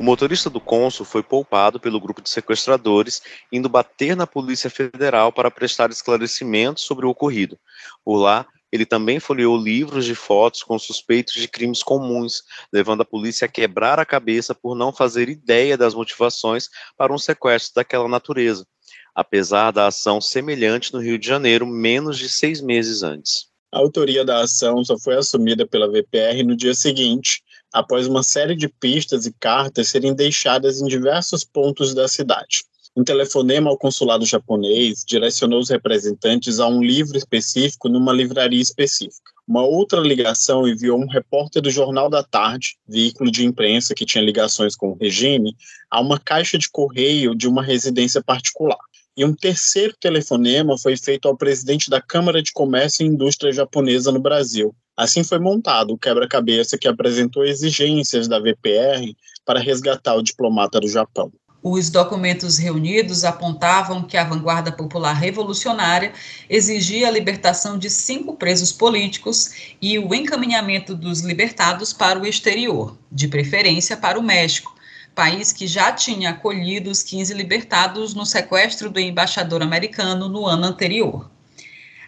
O motorista do cônsul foi poupado pelo grupo de sequestradores, indo bater na Polícia Federal para prestar esclarecimentos sobre o ocorrido. Por lá, ele também folheou livros de fotos com suspeitos de crimes comuns, levando a polícia a quebrar a cabeça por não fazer ideia das motivações para um sequestro daquela natureza, apesar da ação semelhante no Rio de Janeiro menos de seis meses antes.
A autoria da ação só foi assumida pela VPR no dia seguinte, após uma série de pistas e cartas serem deixadas em diversos pontos da cidade. Um telefonema ao consulado japonês direcionou os representantes a um livro específico numa livraria específica. Uma outra ligação enviou um repórter do Jornal da Tarde, veículo de imprensa que tinha ligações com o regime, a uma caixa de correio de uma residência particular. E um terceiro telefonema foi feito ao presidente da Câmara de Comércio e Indústria Japonesa no Brasil, Assim foi montado o quebra-cabeça que apresentou exigências da VPR para resgatar o diplomata do Japão.
Os documentos reunidos apontavam que a vanguarda popular revolucionária exigia a libertação de cinco presos políticos e o encaminhamento dos libertados para o exterior, de preferência para o México, país que já tinha acolhido os 15 libertados no sequestro do embaixador americano no ano anterior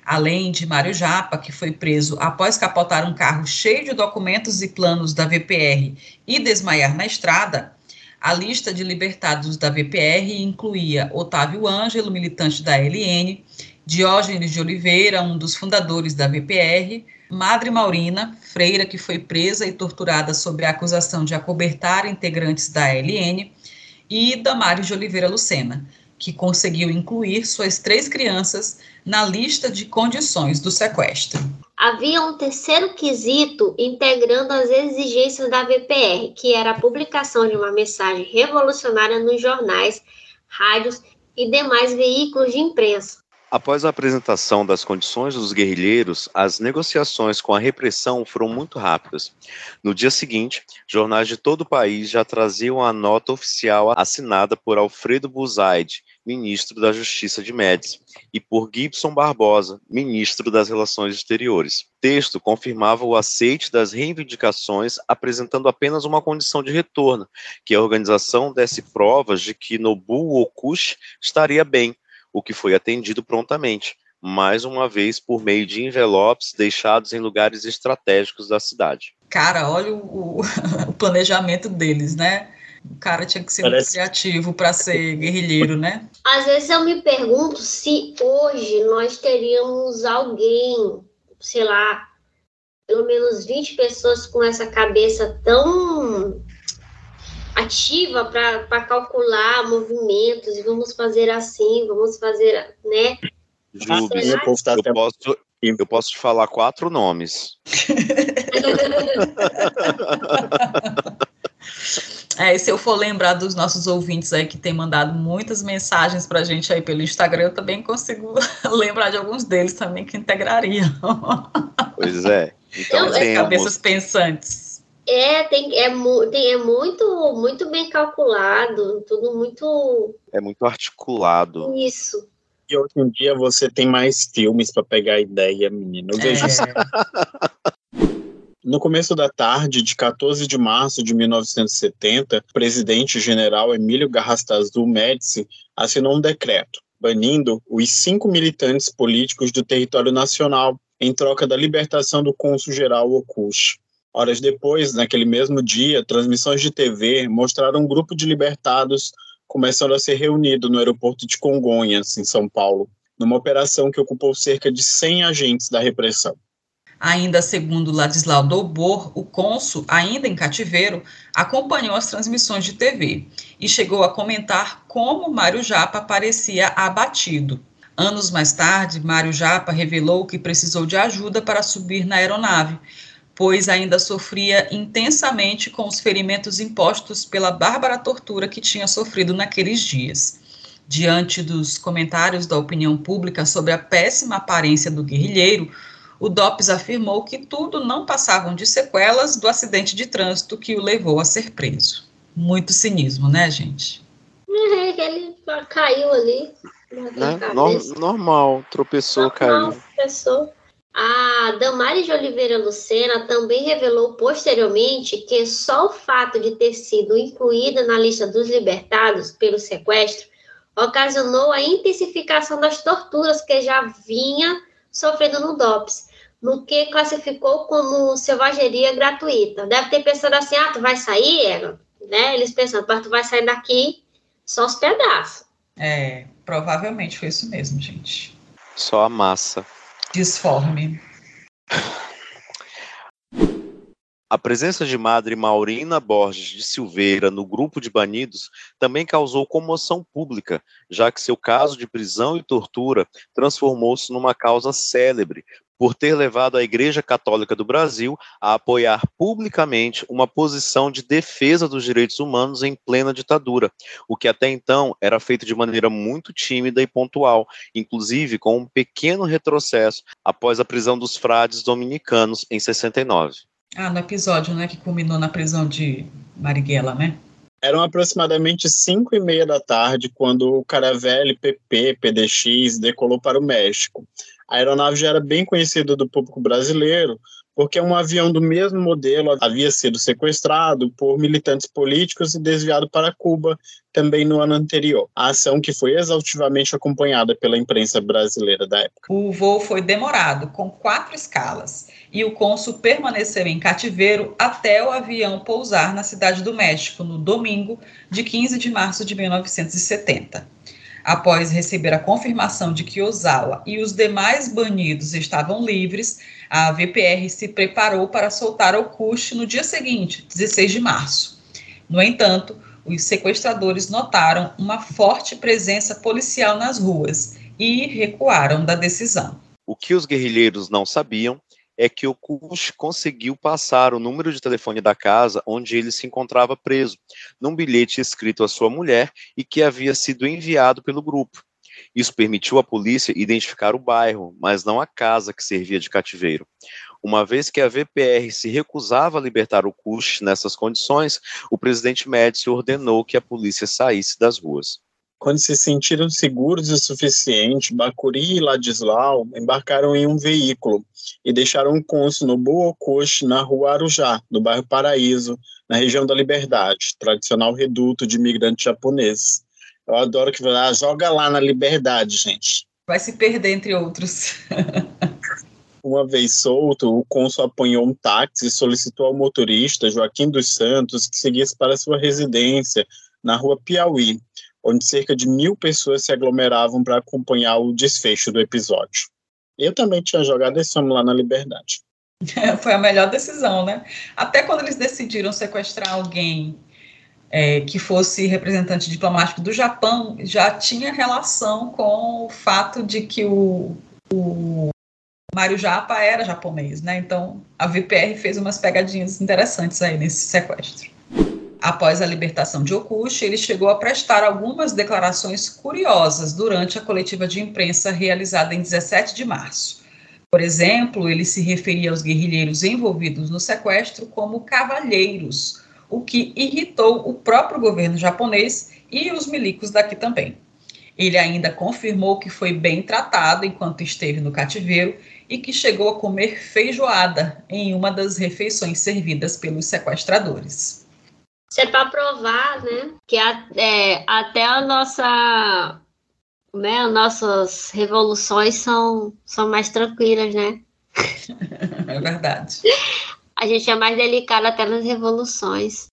além de Mário Japa, que foi preso após capotar um carro cheio de documentos e planos da VPR e desmaiar na estrada, a lista de libertados da VPR incluía Otávio Ângelo, militante da LN, Diógenes de Oliveira, um dos fundadores da VPR, Madre Maurina, freira que foi presa e torturada sob a acusação de acobertar integrantes da LN, e Damares de Oliveira Lucena, que conseguiu incluir suas três crianças na lista de condições do sequestro.
Havia um terceiro quesito integrando as exigências da VPR, que era a publicação de uma mensagem revolucionária nos jornais, rádios e demais veículos de imprensa.
Após a apresentação das condições dos guerrilheiros, as negociações com a repressão foram muito rápidas. No dia seguinte, jornais de todo o país já traziam a nota oficial assinada por Alfredo Buzaide, ministro da Justiça de Médici, e por Gibson Barbosa, ministro das Relações Exteriores. O texto confirmava o aceite das reivindicações, apresentando apenas uma condição de retorno, que a organização desse provas de que Nobu Okushi estaria bem, o que foi atendido prontamente, mais uma vez por meio de envelopes deixados em lugares estratégicos da cidade.
Cara, olha o, o [laughs] planejamento deles, né? O cara tinha que ser Parece... muito criativo para ser guerrilheiro, né?
Às vezes eu me pergunto se hoje nós teríamos alguém, sei lá, pelo menos 20 pessoas com essa cabeça tão ativa para calcular movimentos e vamos fazer assim, vamos fazer, né?
Ju, eu, posso, Eu posso te falar quatro nomes. [laughs] [laughs]
É, e se eu for lembrar dos nossos ouvintes aí que tem mandado muitas mensagens para a gente aí pelo Instagram, eu também consigo [laughs] lembrar de alguns deles também que integrariam.
Pois é. Então,
Eu-
temos-
Cabeças pensantes.
É, tem, é, tem, é muito, muito bem calculado, tudo muito
é muito articulado.
isso.
E hoje em dia você tem mais filmes para pegar ideia, menino. Eu vejo
É, [laughs]
No começo da tarde de 14 de março de 1970, o presidente general Emílio Garrastazu Médici assinou um decreto banindo os cinco militantes políticos do território nacional em troca da libertação do cônsul-geral Okushi. Horas depois, naquele mesmo dia, transmissões de TV mostraram um grupo de libertados começando a ser reunido no aeroporto de Congonhas, em São Paulo, numa operação que ocupou cerca de 100 agentes da repressão.
Ainda segundo Ladislau Dobor, o cônsul, ainda em cativeiro, acompanhou as transmissões de TV e chegou a comentar como Mário Japa parecia abatido. Anos mais tarde, Mário Japa revelou que precisou de ajuda para subir na aeronave, pois ainda sofria intensamente com os ferimentos impostos pela bárbara tortura que tinha sofrido naqueles dias. Diante dos comentários da opinião pública sobre a péssima aparência do guerrilheiro, o DOPS afirmou que tudo não passavam de sequelas do acidente de trânsito que o levou a ser preso. Muito cinismo, né, gente?
É, Ele caiu ali.
Né? Normal, tropeçou, caiu.
Pessoa. A Damares de Oliveira Lucena também revelou posteriormente que só o fato de ter sido incluída na lista dos libertados pelo sequestro ocasionou a intensificação das torturas que já vinha sofrendo no DOPS, no que classificou como selvageria gratuita. Deve ter pensado assim, ah, tu vai sair, Eva? Né? Eles pensando, mas tu vai sair daqui só os pedaços.
É, provavelmente foi isso mesmo, gente.
Só a massa.
Disforme.
A presença de Madre Maurina Borges de Silveira no grupo de banidos também causou comoção pública, já que seu caso de prisão e tortura transformou-se numa causa célebre, por ter levado a Igreja Católica do Brasil a apoiar publicamente uma posição de defesa dos direitos humanos em plena ditadura, o que até então era feito de maneira muito tímida e pontual, inclusive com um pequeno retrocesso após a prisão dos frades dominicanos em 69.
Ah, no episódio, né, que culminou na prisão de Marighella, né?
Eram aproximadamente 5 e meia da tarde quando o Caravelle PP PDX decolou para o México. A aeronave já era bem conhecida do público brasileiro, porque um avião do mesmo modelo havia sido sequestrado por militantes políticos e desviado para Cuba também no ano anterior. A ação que foi exaustivamente acompanhada pela imprensa brasileira da época.
O voo foi demorado, com quatro escalas, e o cônsul permaneceu em cativeiro até o avião pousar na cidade do México, no domingo de 15 de março de 1970. Após receber a confirmação de que Ozawa e os demais banidos estavam livres, a VPR se preparou para soltar Okushi no dia seguinte, 16 de março. No entanto, os sequestradores notaram uma forte presença policial nas ruas e recuaram da decisão.
O que os guerrilheiros não sabiam é que o Kush conseguiu passar o número de telefone da casa onde ele se encontrava preso, num bilhete escrito à sua mulher e que havia sido enviado pelo grupo. Isso permitiu à polícia identificar o bairro, mas não a casa que servia de cativeiro. Uma vez que a VPR se recusava a libertar o Kush nessas condições, o presidente Médici ordenou que a polícia saísse das ruas.
Quando se sentiram seguros o suficiente, Bacuri e Ladislau embarcaram em um veículo e deixaram um cônsul no Buokoshi, na rua Arujá, no bairro Paraíso, na região da Liberdade, tradicional reduto de imigrantes japoneses. Eu adoro que ah, joga lá na Liberdade, gente.
Vai se perder entre outros. [laughs]
Uma vez solto, o cônsul apanhou um táxi e solicitou ao motorista, Joaquim dos Santos, que seguisse para sua residência na rua Piauí, onde cerca de mil pessoas se aglomeravam para acompanhar o desfecho do episódio. Eu também tinha jogado esse homem lá na Liberdade. [laughs]
Foi a melhor decisão, né? Até quando eles decidiram sequestrar alguém é, que fosse representante diplomático do Japão, já tinha relação com o fato de que o, o Mário Japa era japonês, né? Então a VPR fez umas pegadinhas interessantes aí nesse sequestro. Após a libertação de Okushi, ele chegou a prestar algumas declarações curiosas durante a coletiva de imprensa realizada em 17 de março. Por exemplo, ele se referia aos guerrilheiros envolvidos no sequestro como cavalheiros, o que irritou o próprio governo japonês e os milicos daqui também. Ele ainda confirmou que foi bem tratado enquanto esteve no cativeiro e que chegou a comer feijoada em uma das refeições servidas pelos sequestradores.
Isso é para provar, né, que a, é, até a nossa, né, as nossas revoluções são, são mais tranquilas, né?
é verdade.
A gente é mais delicado até nas revoluções.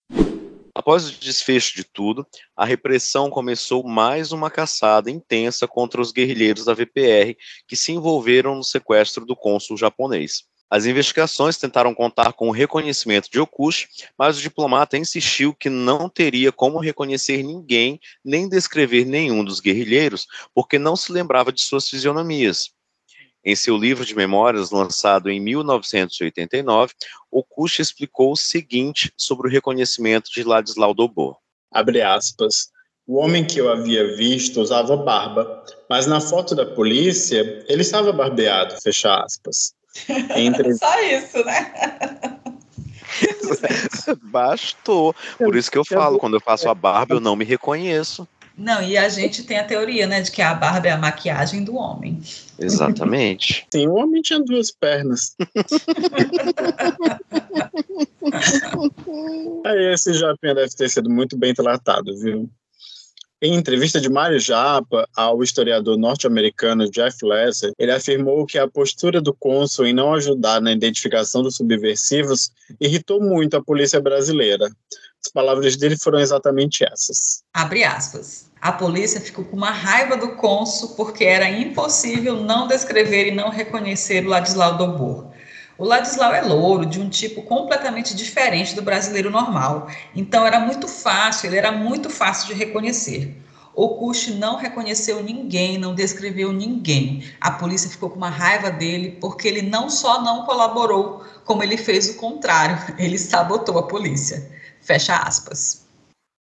Após o desfecho de tudo, a repressão começou mais uma caçada intensa contra os guerrilheiros da VPR que se envolveram no sequestro do cônsul japonês. As investigações tentaram contar com o reconhecimento de Okushi, mas o diplomata insistiu que não teria como reconhecer ninguém nem descrever nenhum dos guerrilheiros, porque não se lembrava de suas fisionomias. Em seu livro de memórias, lançado em 1989, Okushi explicou o seguinte sobre o reconhecimento de Ladislau Dobor.
Abre aspas. O homem que eu havia visto usava barba, mas na foto da polícia ele estava barbeado, fecha aspas.
Entre... [laughs] Só isso, né? [laughs]
Bastou. Por isso que eu falo, quando eu faço a barba, eu não me reconheço.
Não, e a gente tem a teoria, né, de que a barba é a maquiagem do homem.
Exatamente. [laughs]
Sim, o homem tinha duas pernas. Aí esse japinha deve ter sido muito bem tratado, viu? Em entrevista de Mário Japa ao historiador norte-americano Jeff Lesser, ele afirmou que a postura do cônsul em não ajudar na identificação dos subversivos irritou muito a polícia brasileira. As palavras dele foram exatamente essas.
Abre aspas. A polícia ficou com uma raiva do cônsul porque era impossível não descrever e não reconhecer o Ladislau Dobor. O Ladislau é louro, de um tipo completamente diferente do brasileiro normal. Então era muito fácil, ele era muito fácil de reconhecer. O Kush não reconheceu ninguém, não descreveu ninguém. A polícia ficou com uma raiva dele porque ele não só não colaborou, como ele fez o contrário, [laughs] ele sabotou a polícia. Fecha aspas.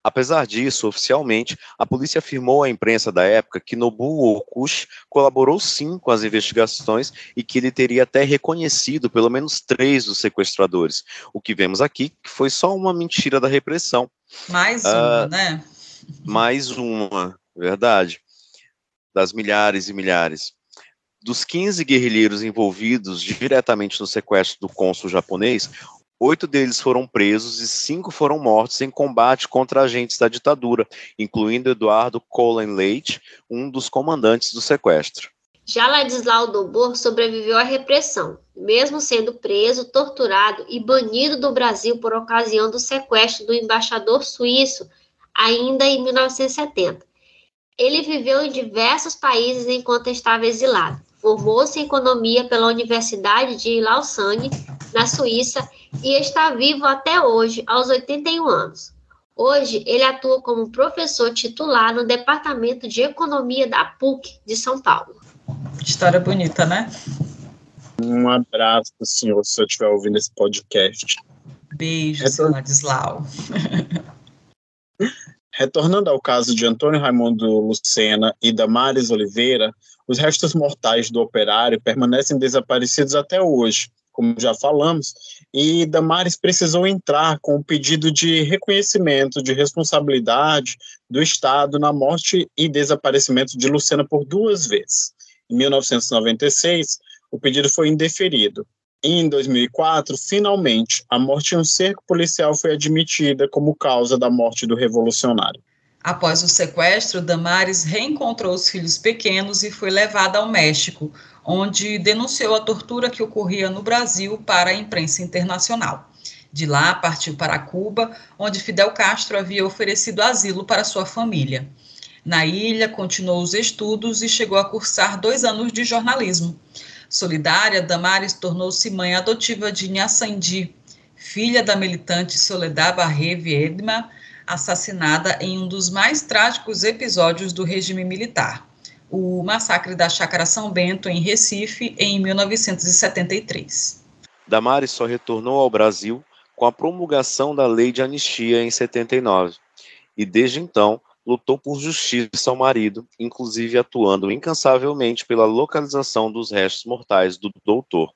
Apesar disso, oficialmente, a polícia afirmou à imprensa da época que Nobuo Okushi colaborou sim com as investigações e que ele teria até reconhecido pelo menos três dos sequestradores. O que vemos aqui que foi só uma mentira da repressão.
Mais uma, uh, né?
Mais uma, verdade. Das milhares e milhares. Dos 15 guerrilheiros envolvidos diretamente no sequestro do cônsul japonês, Oito deles foram presos e cinco foram mortos em combate contra agentes da ditadura, incluindo Eduardo Colin Leite, um dos comandantes do sequestro.
Já Ladislau Dobor sobreviveu à repressão, mesmo sendo preso, torturado e banido do Brasil por ocasião do sequestro do embaixador suíço, ainda em 1970. Ele viveu em diversos países enquanto estava exilado. Formou-se em economia pela Universidade de Lausanne, na Suíça, e está vivo até hoje, aos 81 anos. Hoje, ele atua como professor titular no Departamento de Economia da PUC de São Paulo.
História bonita, né?
Um abraço para o senhor, se eu estiver ouvindo esse podcast.
Beijo, Retor... Ladislau. [laughs]
Retornando ao caso de Antônio Raimundo Lucena e Damares Oliveira, os restos mortais do operário permanecem desaparecidos até hoje, como já falamos, e Damares precisou entrar com o pedido de reconhecimento de responsabilidade do Estado na morte e desaparecimento de Lucena por duas vezes. Em 1996, o pedido foi indeferido. E em 2004, finalmente, a morte em um cerco policial foi admitida como causa da morte do revolucionário.
Após o sequestro, Damares reencontrou os filhos pequenos e foi levada ao México, onde denunciou a tortura que ocorria no Brasil para a imprensa internacional. De lá, partiu para Cuba, onde Fidel Castro havia oferecido asilo para sua família. Na ilha, continuou os estudos e chegou a cursar dois anos de jornalismo. Solidária, Damares tornou-se mãe adotiva de Sandi, filha da militante Soledad Barré Viedma, assassinada em um dos mais trágicos episódios do regime militar o massacre da Chácara São Bento, em Recife, em 1973.
Damares só retornou ao Brasil com a promulgação da Lei de Anistia em 79, e desde então lutou por justiça ao marido, inclusive atuando incansavelmente pela localização dos restos mortais do doutor,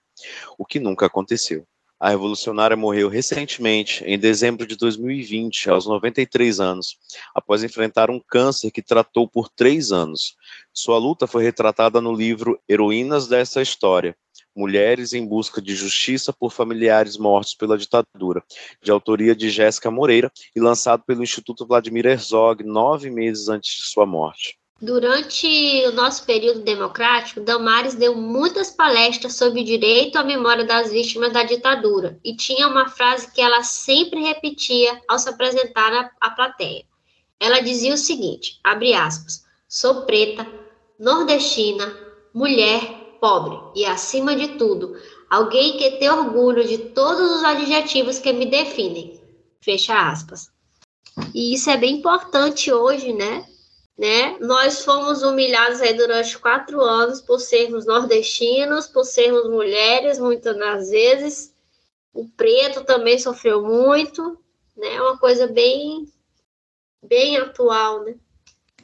o que nunca aconteceu. A revolucionária morreu recentemente, em dezembro de 2020, aos 93 anos, após enfrentar um câncer que tratou por três anos. Sua luta foi retratada no livro Heroínas dessa História, Mulheres em Busca de Justiça por Familiares Mortos pela Ditadura, de autoria de Jéssica Moreira e lançado pelo Instituto Vladimir Herzog nove meses antes de sua morte.
Durante o nosso período democrático, Damares deu muitas palestras sobre o direito à memória das vítimas da ditadura e tinha uma frase que ela sempre repetia ao se apresentar à plateia. Ela dizia o seguinte, abre aspas, sou preta, nordestina, mulher, pobre e, acima de tudo, alguém que tem orgulho de todos os adjetivos que me definem. Fecha aspas. E isso é bem importante hoje, né? Né? Nós fomos humilhados aí durante quatro anos por sermos nordestinos, por sermos mulheres, muitas das vezes. O preto também sofreu muito, né? É uma coisa bem, bem atual, né?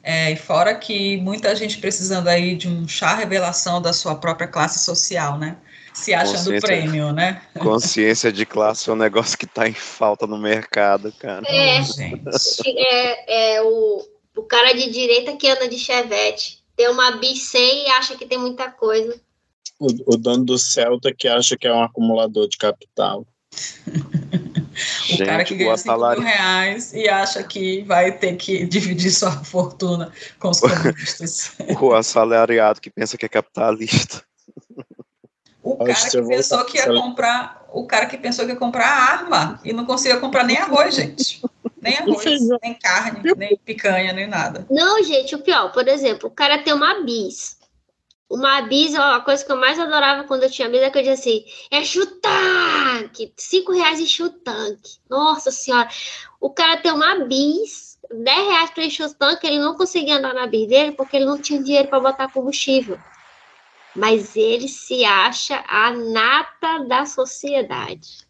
É, e fora que muita gente precisando aí de um chá revelação da sua própria classe social, né? Se achando prêmio, né?
Consciência de classe é um negócio que está em falta no mercado, cara.
É, gente. é, é o, o cara de direita que anda de chevette. Tem uma 100 e acha que tem muita coisa.
O, o dono do Celta que acha que é um acumulador de capital. [laughs]
o Gente, cara que ganha 5 mil reais e acha que vai ter que [laughs] dividir sua fortuna com os comunistas. [laughs]
o assalariado que pensa que é capitalista.
O cara que pensou que ia comprar, o cara que pensou que ia comprar arma e não conseguia comprar nem arroz, gente. Nem arroz, nem carne, nem picanha, nem nada.
Não, gente, o pior, por exemplo, o cara tem uma bis. Uma bis, a coisa que eu mais adorava quando eu tinha bis é que eu dizia assim: é chutanque, cinco reais em chutanque. Nossa senhora, o cara tem uma bis, 10 reais para encher o tanque, ele não conseguia andar na bis dele porque ele não tinha dinheiro para botar combustível. Mas ele se acha a nata da sociedade.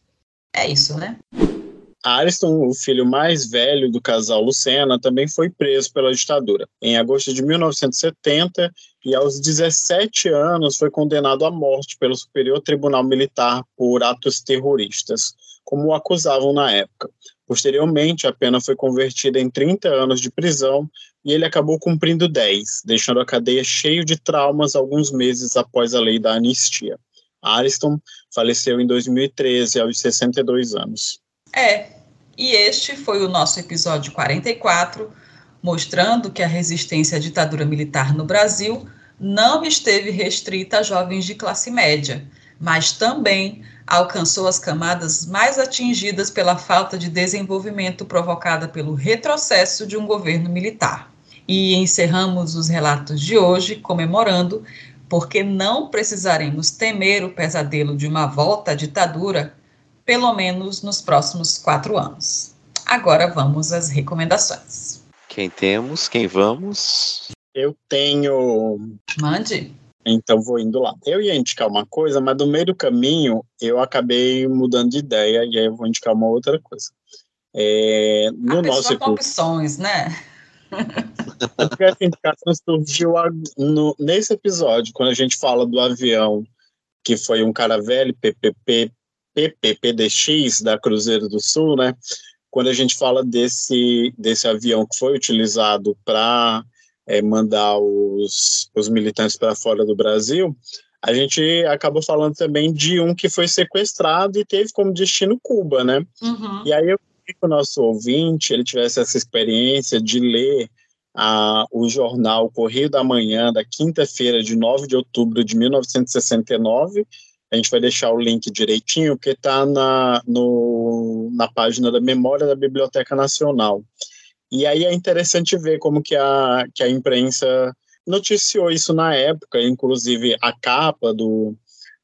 É isso, né?
Ariston, o filho mais velho do casal Lucena, também foi preso pela ditadura. Em agosto de 1970, e aos 17 anos foi condenado à morte pelo Superior Tribunal Militar por atos terroristas, como o acusavam na época. Posteriormente, a pena foi convertida em 30 anos de prisão e ele acabou cumprindo 10, deixando a cadeia cheio de traumas alguns meses após a lei da anistia. Ariston faleceu em 2013, aos 62 anos.
É, e este foi o nosso episódio 44, mostrando que a resistência à ditadura militar no Brasil não esteve restrita a jovens de classe média, mas também alcançou as camadas mais atingidas pela falta de desenvolvimento provocada pelo retrocesso de um governo militar. E encerramos os relatos de hoje comemorando, porque não precisaremos temer o pesadelo de uma volta à ditadura pelo menos nos próximos quatro anos. Agora vamos às recomendações.
Quem temos? Quem vamos?
Eu tenho.
Mande.
Então vou indo lá. Eu ia indicar uma coisa, mas no meio do caminho eu acabei mudando de ideia e aí eu vou indicar uma outra coisa. É,
no A nosso com opções, né?
Porque essa indicação surgiu no, nesse episódio, quando a gente fala do avião que foi um cara velho, PPP PPPDX da Cruzeiro do Sul, né? Quando a gente fala desse, desse avião que foi utilizado para é, mandar os, os militantes para fora do Brasil, a gente acabou falando também de um que foi sequestrado e teve como destino Cuba, né? Uhum. E aí eu queria que o nosso ouvinte ele tivesse essa experiência de ler a, o jornal Correio da Manhã da quinta-feira de 9 de outubro de 1969 a gente vai deixar o link direitinho, que está na, na página da Memória da Biblioteca Nacional. E aí é interessante ver como que a, que a imprensa noticiou isso na época, inclusive a capa do,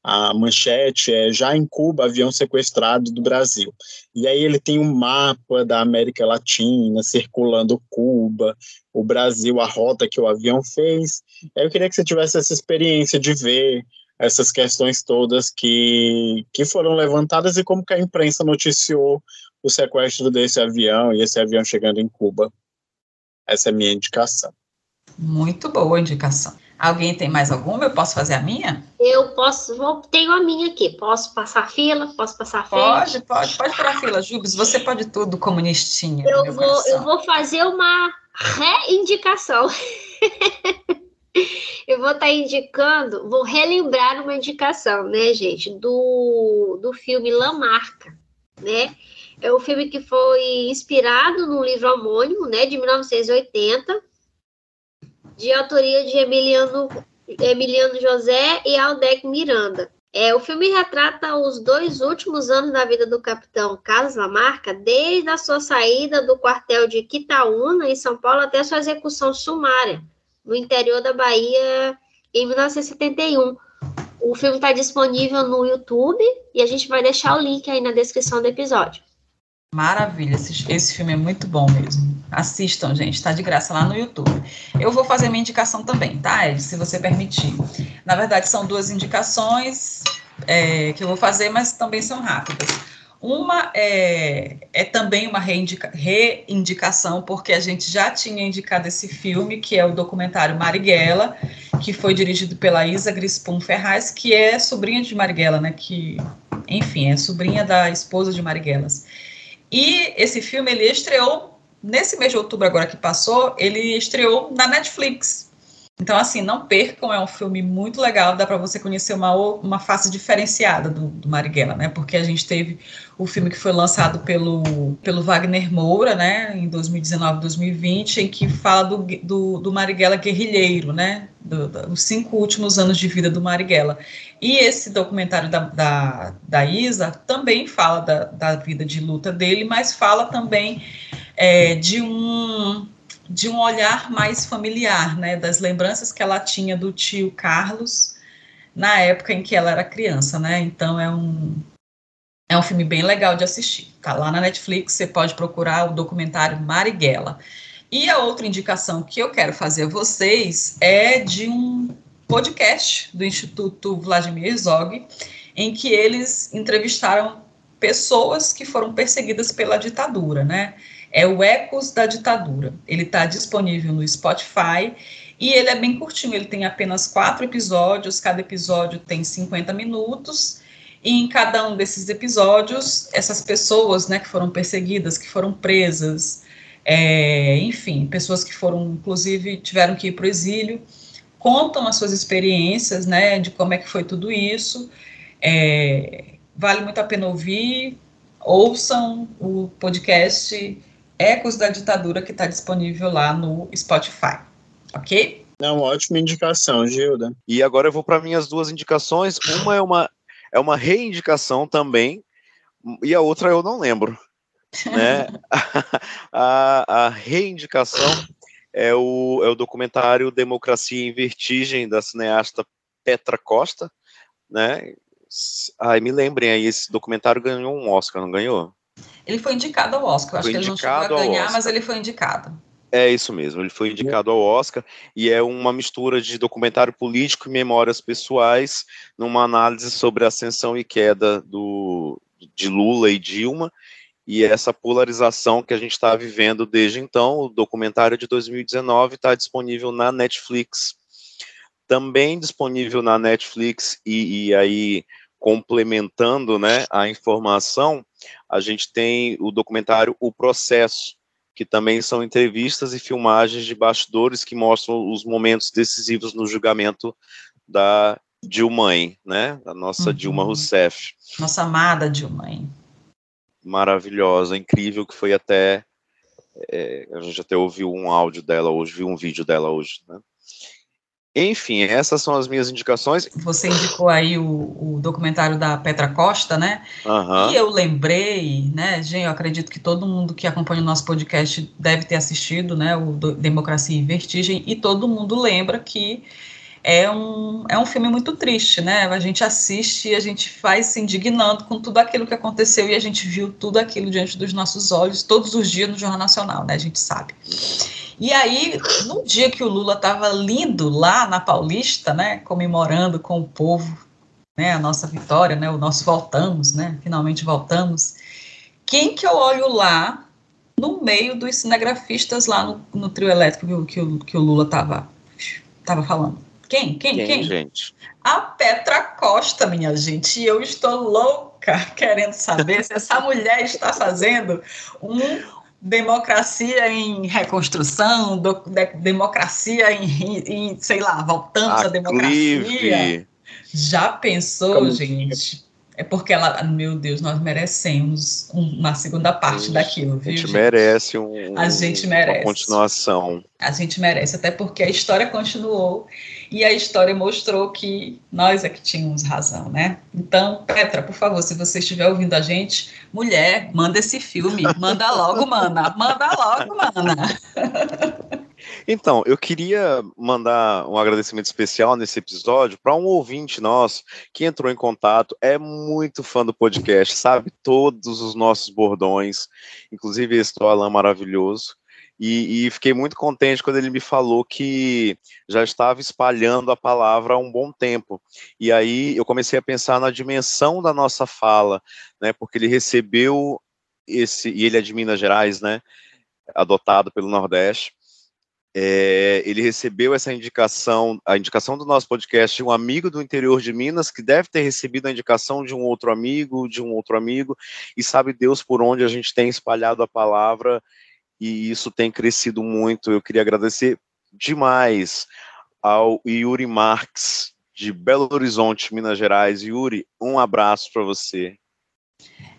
a manchete é já em Cuba, avião sequestrado do Brasil. E aí ele tem um mapa da América Latina circulando Cuba, o Brasil, a rota que o avião fez. Eu queria que você tivesse essa experiência de ver essas questões todas que, que foram levantadas e como que a imprensa noticiou o sequestro desse avião e esse avião chegando em Cuba. Essa é a minha indicação.
Muito boa indicação. Alguém tem mais alguma? Eu posso fazer a minha?
Eu posso, vou, tenho a minha aqui. Posso passar fila? Posso passar frente?
Pode, pode, pode para fila, Jubes. Você pode tudo, comunistinha.
Eu vou, eu vou fazer uma reindicação. [laughs] eu vou estar tá indicando, vou relembrar uma indicação, né, gente, do, do filme Lamarca, né? É um filme que foi inspirado no livro homônimo, né, de 1980 de autoria de Emiliano, Emiliano José e Aldec Miranda. É, o filme retrata os dois últimos anos da vida do capitão Carlos Lamarca, desde a sua saída do quartel de Quitaúna, em São Paulo, até sua execução sumária, no interior da Bahia, em 1971. O filme está disponível no YouTube e a gente vai deixar o link aí na descrição do episódio.
Maravilha, esse, esse filme é muito bom mesmo. Assistam, gente, está de graça lá no YouTube. Eu vou fazer minha indicação também, tá, Ed? Se você permitir. Na verdade, são duas indicações é, que eu vou fazer, mas também são rápidas. Uma é, é também uma reindica, reindicação, porque a gente já tinha indicado esse filme, que é o documentário Marighella, que foi dirigido pela Isa Grispum Ferraz, que é sobrinha de Marighella, né? Que, enfim, é sobrinha da esposa de Marighelas. E esse filme ele estreou nesse mês de outubro agora que passou, ele estreou na Netflix. Então, assim, não percam, é um filme muito legal, dá para você conhecer uma, uma face diferenciada do, do Marighella, né? Porque a gente teve o filme que foi lançado pelo, pelo Wagner Moura, né, em 2019, 2020, em que fala do, do, do Marighella guerrilheiro, né? Do, do, os cinco últimos anos de vida do Marighella. E esse documentário da, da, da Isa também fala da, da vida de luta dele, mas fala também é, de um de um olhar mais familiar, né, das lembranças que ela tinha do tio Carlos na época em que ela era criança, né? Então é um é um filme bem legal de assistir. Tá lá na Netflix, você pode procurar o documentário Marighella. E a outra indicação que eu quero fazer a vocês é de um podcast do Instituto Vladimir Herzog, em que eles entrevistaram pessoas que foram perseguidas pela ditadura, né? É o Ecos da Ditadura. Ele está disponível no Spotify e ele é bem curtinho, ele tem apenas quatro episódios, cada episódio tem 50 minutos, e em cada um desses episódios, essas pessoas né, que foram perseguidas, que foram presas, é, enfim, pessoas que foram, inclusive, tiveram que ir para o exílio, contam as suas experiências, né, de como é que foi tudo isso. É, vale muito a pena ouvir, ouçam o podcast Ecos da Ditadura, que está disponível lá no Spotify. Ok?
É uma ótima indicação, Gilda.
E agora eu vou para minhas duas indicações. Uma é uma, é uma reindicação também, e a outra eu não lembro. Né? [laughs] a, a reindicação é o, é o documentário Democracia em Vertigem, da cineasta Petra Costa, né? Ai, me lembrem aí, esse documentário ganhou um Oscar, não ganhou?
Ele foi indicado ao Oscar. Eu acho que ele não chegou a ganhar, mas ele foi indicado.
É isso mesmo, ele foi indicado ao Oscar e é uma mistura de documentário político e memórias pessoais, numa análise sobre a ascensão e queda do, de Lula e Dilma e essa polarização que a gente está vivendo desde então. O documentário de 2019 está disponível na Netflix. Também disponível na Netflix e, e aí complementando né, a informação, a gente tem o documentário O Processo, que também são entrevistas e filmagens de bastidores que mostram os momentos decisivos no julgamento da Dilma, né? Da nossa uhum. Dilma Rousseff.
Nossa amada Dilma.
Maravilhosa, incrível, que foi até. É, a gente até ouviu um áudio dela hoje, viu um vídeo dela hoje, né? Enfim, essas são as minhas indicações.
Você indicou aí o, o documentário da Petra Costa, né? Uhum. E eu lembrei, né, gente, eu acredito que todo mundo que acompanha o nosso podcast deve ter assistido, né, o Democracia em Vertigem, e todo mundo lembra que é um, é um filme muito triste, né? A gente assiste e a gente vai se indignando com tudo aquilo que aconteceu e a gente viu tudo aquilo diante dos nossos olhos todos os dias no Jornal Nacional, né? A gente sabe. E aí, no dia que o Lula estava lindo lá na Paulista, né, comemorando com o povo, né, a nossa vitória, né, o nosso voltamos, né, finalmente voltamos. Quem que eu olho lá no meio dos cinegrafistas lá no, no trio elétrico que, que, que o Lula estava tava falando? Quem? Quem?
Quem,
Quem?
gente?
A Petra Costa, minha gente. E eu estou louca querendo saber se essa mulher está fazendo um democracia em reconstrução, do, de, democracia em, em, sei lá, voltando à democracia. Já pensou, Como gente? É porque ela, meu Deus, nós merecemos uma segunda parte daquilo, viu?
A gente, gente? merece um,
a gente merece.
uma continuação.
A gente merece, até porque a história continuou e a história mostrou que nós é que tínhamos razão, né? Então, Petra, por favor, se você estiver ouvindo a gente, mulher, manda esse filme, manda logo, mana, manda logo, mana. [laughs]
Então, eu queria mandar um agradecimento especial nesse episódio para um ouvinte nosso que entrou em contato, é muito fã do podcast, sabe todos os nossos bordões, inclusive esse do Alan maravilhoso. E, e, fiquei muito contente quando ele me falou que já estava espalhando a palavra há um bom tempo. E aí eu comecei a pensar na dimensão da nossa fala, né? Porque ele recebeu esse, e ele é de Minas Gerais, né? Adotado pelo Nordeste é, ele recebeu essa indicação, a indicação do nosso podcast de um amigo do interior de Minas, que deve ter recebido a indicação de um outro amigo, de um outro amigo, e sabe Deus por onde a gente tem espalhado a palavra, e isso tem crescido muito. Eu queria agradecer demais ao Yuri Marques, de Belo Horizonte, Minas Gerais. Yuri, um abraço para você.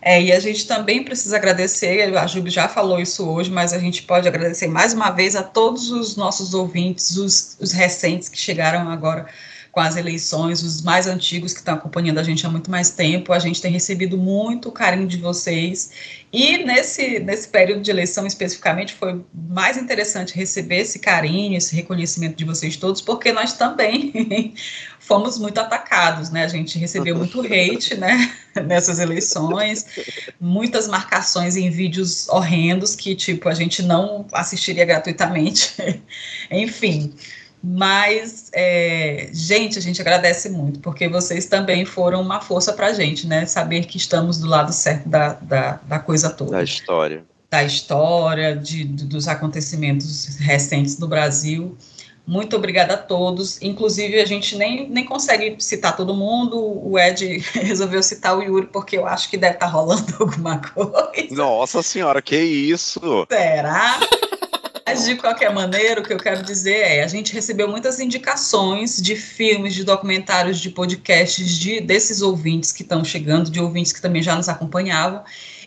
É, e a gente também precisa agradecer, a Júlia já falou isso hoje, mas a gente pode agradecer mais uma vez a todos os nossos ouvintes, os, os recentes que chegaram agora com as eleições, os mais antigos que estão acompanhando a gente há muito mais tempo. A gente tem recebido muito carinho de vocês. E nesse, nesse período de eleição especificamente, foi mais interessante receber esse carinho, esse reconhecimento de vocês todos, porque nós também [laughs] fomos muito atacados, né? A gente recebeu muito hate, né? [laughs] Nessas eleições, muitas marcações em vídeos horrendos que, tipo, a gente não assistiria gratuitamente. [laughs] Enfim. Mas, é, gente, a gente agradece muito, porque vocês também foram uma força para a gente, né? Saber que estamos do lado certo da, da, da coisa toda.
Da história.
Da história, de, dos acontecimentos recentes no Brasil. Muito obrigada a todos. Inclusive, a gente nem, nem consegue citar todo mundo. O Ed [laughs] resolveu citar o Yuri, porque eu acho que deve estar tá rolando [laughs] alguma coisa.
Nossa senhora, que isso!
Será? Mas, de qualquer maneira, o que eu quero dizer é: a gente recebeu muitas indicações de filmes, de documentários, de podcasts de, desses ouvintes que estão chegando, de ouvintes que também já nos acompanhavam.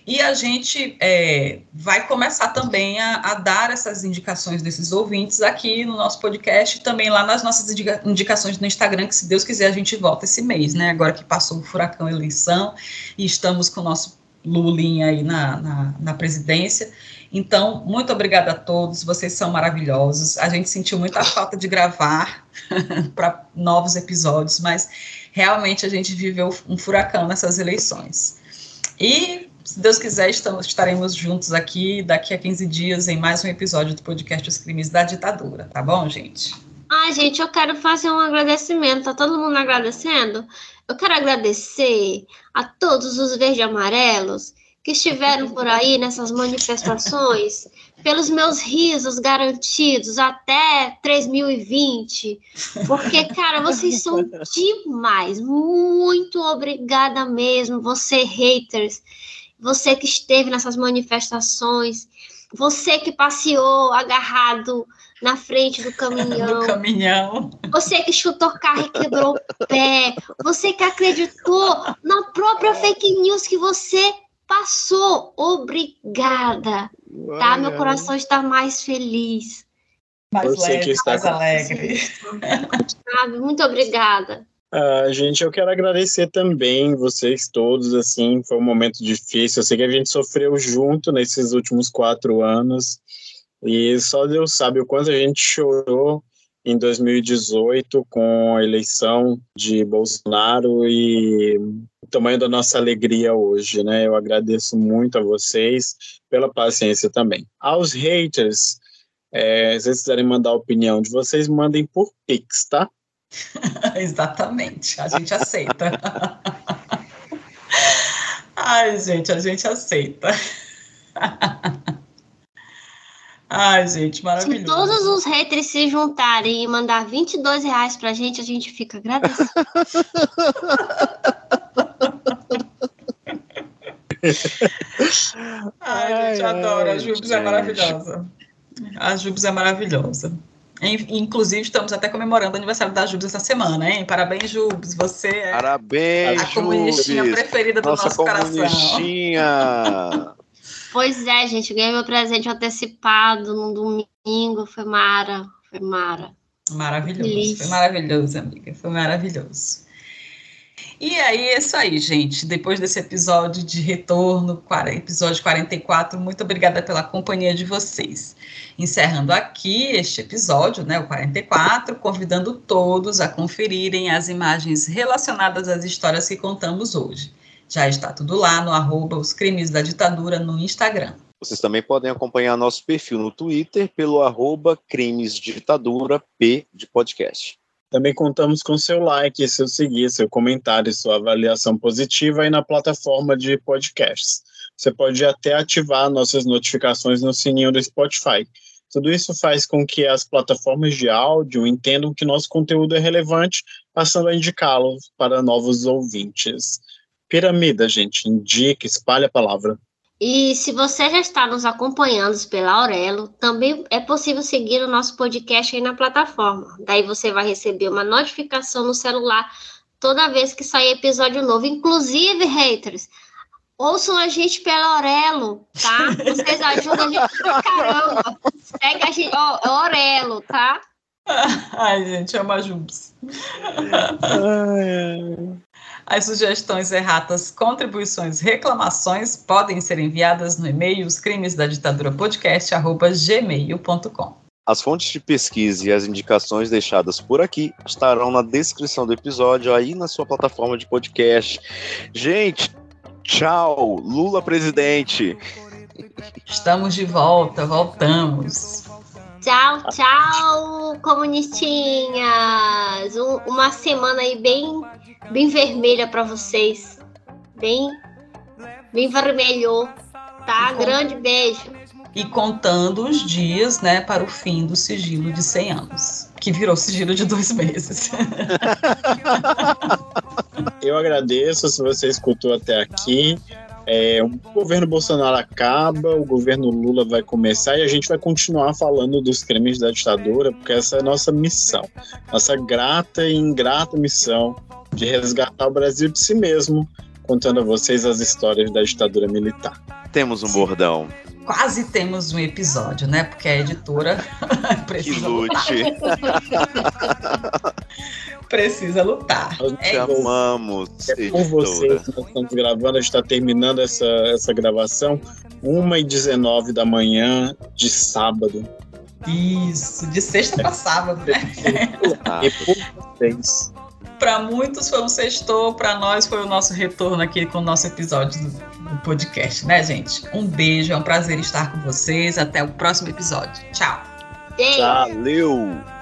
E a gente é, vai começar também a, a, dar essas indicações desses ouvintes aqui no nosso podcast e também lá nas nossas indica indicações no Instagram, que se Deus quiser a gente volta esse mês, né? Agora que passou o furacão eleição e estamos com o nosso Lulinha aí na, na, na presidência. Então, muito obrigada a todos, vocês são maravilhosos. A gente sentiu muita falta de gravar [laughs] para novos episódios, mas realmente a gente viveu um furacão nessas eleições. E, se Deus quiser, estamos, estaremos juntos aqui daqui a 15 dias em mais um episódio do podcast Os Crimes da Ditadura, tá bom, gente?
Ai, gente, eu quero fazer um agradecimento. Tá todo mundo agradecendo? Eu quero agradecer a todos os verde amarelos que estiveram por aí nessas manifestações, pelos meus risos garantidos até 3020, porque, cara, vocês são demais. Muito obrigada mesmo, você, haters, você que esteve nessas manifestações, você que passeou agarrado na frente do caminhão.
do caminhão.
Você que chutou carro e quebrou o pé. Você que acreditou na própria fake news que você Passou, obrigada. Tá? Meu coração está mais feliz.
Mais Você leve, que está mais alegre.
Muito obrigada.
Uh, gente, eu quero agradecer também vocês todos, assim, foi um momento difícil, eu sei que a gente sofreu junto nesses últimos quatro anos, e só Deus sabe o quanto a gente chorou em 2018 com a eleição de Bolsonaro e o tamanho da nossa alegria hoje, né? Eu agradeço muito a vocês pela paciência também. Aos haters, é, se vocês quiserem mandar a opinião de vocês, mandem por Pix, tá? [laughs]
Exatamente, a gente aceita. [laughs] Ai, gente, a gente aceita. [laughs] Ai, gente, maravilhoso.
Se todos os haters se juntarem e mandar 22 reais pra gente, a gente fica agradecido. [laughs]
Ai, a gente adora. A Jubes é maravilhosa. A Jubes é maravilhosa. Inclusive, estamos até comemorando o aniversário da Jubes essa semana, hein? Parabéns, Jubes. Você é
Parabéns,
a comunistinha
Jubes.
preferida do
Nossa
nosso coração. [laughs]
Pois é, gente, ganhei meu presente antecipado no domingo. Foi mara, foi mara.
Maravilhoso,
Feliz.
foi maravilhoso, amiga, foi maravilhoso. E aí, é isso aí, gente. Depois desse episódio de retorno, episódio 44, muito obrigada pela companhia de vocês. Encerrando aqui este episódio, né, o 44, convidando todos a conferirem as imagens relacionadas às histórias que contamos hoje. Já está tudo lá no arroba os crimes da ditadura no Instagram.
Vocês também podem acompanhar nosso perfil no Twitter pelo arroba crimes ditadura P de podcast.
Também contamos com seu like, seu seguir, seu comentário, sua avaliação positiva aí na plataforma de podcasts. Você pode até ativar nossas notificações no sininho do Spotify. Tudo isso faz com que as plataformas de áudio entendam que nosso conteúdo é relevante, passando a indicá-lo para novos ouvintes. Piramida, gente, indica, espalha a palavra.
E se você já está nos acompanhando pela Aurelo, também é possível seguir o nosso podcast aí na plataforma. Daí você vai receber uma notificação no celular toda vez que sair episódio novo. Inclusive, haters, ouçam a gente pela Aurelo, tá? Vocês ajudam a gente pra caramba. Segue a gente, ó, é Aurelo, tá? [laughs]
Ai, gente, ama Jubes. As sugestões erratas, contribuições, reclamações podem ser enviadas no e-mail os crimes da ditadura podcast@gmail.com.
As fontes de pesquisa e as indicações deixadas por aqui estarão na descrição do episódio aí na sua plataforma de podcast. Gente, tchau, Lula presidente.
Estamos de volta, voltamos.
Tchau, tchau, comunistinhas. Um- uma semana aí bem, bem vermelha para vocês. Bem, bem vermelho, tá? Grande beijo.
E contando os dias, né, para o fim do sigilo de 100 anos, que virou sigilo de dois meses. [laughs]
Eu agradeço se você escutou até aqui. É, o governo Bolsonaro acaba, o governo Lula vai começar e a gente vai continuar falando dos crimes da ditadura, porque essa é a nossa missão, nossa grata e ingrata missão de resgatar o Brasil de si mesmo, contando a vocês as histórias da ditadura militar.
Temos um bordão.
Quase temos um episódio, né? Porque a editora [laughs] precisa lutar.
lute.
Precisa lutar.
Nós
É
Te
isso.
amamos,
É por vocês que nós estamos gravando, a gente está terminando essa, essa gravação 1h19 da manhã de sábado.
Isso, de sexta para sábado, né?
Ah,
E por vocês.
Para muitos foi um sextou, para nós foi o nosso retorno aqui com o nosso episódio do, do podcast, né, gente? Um beijo, é um prazer estar com vocês. Até o próximo episódio. Tchau.
Valeu!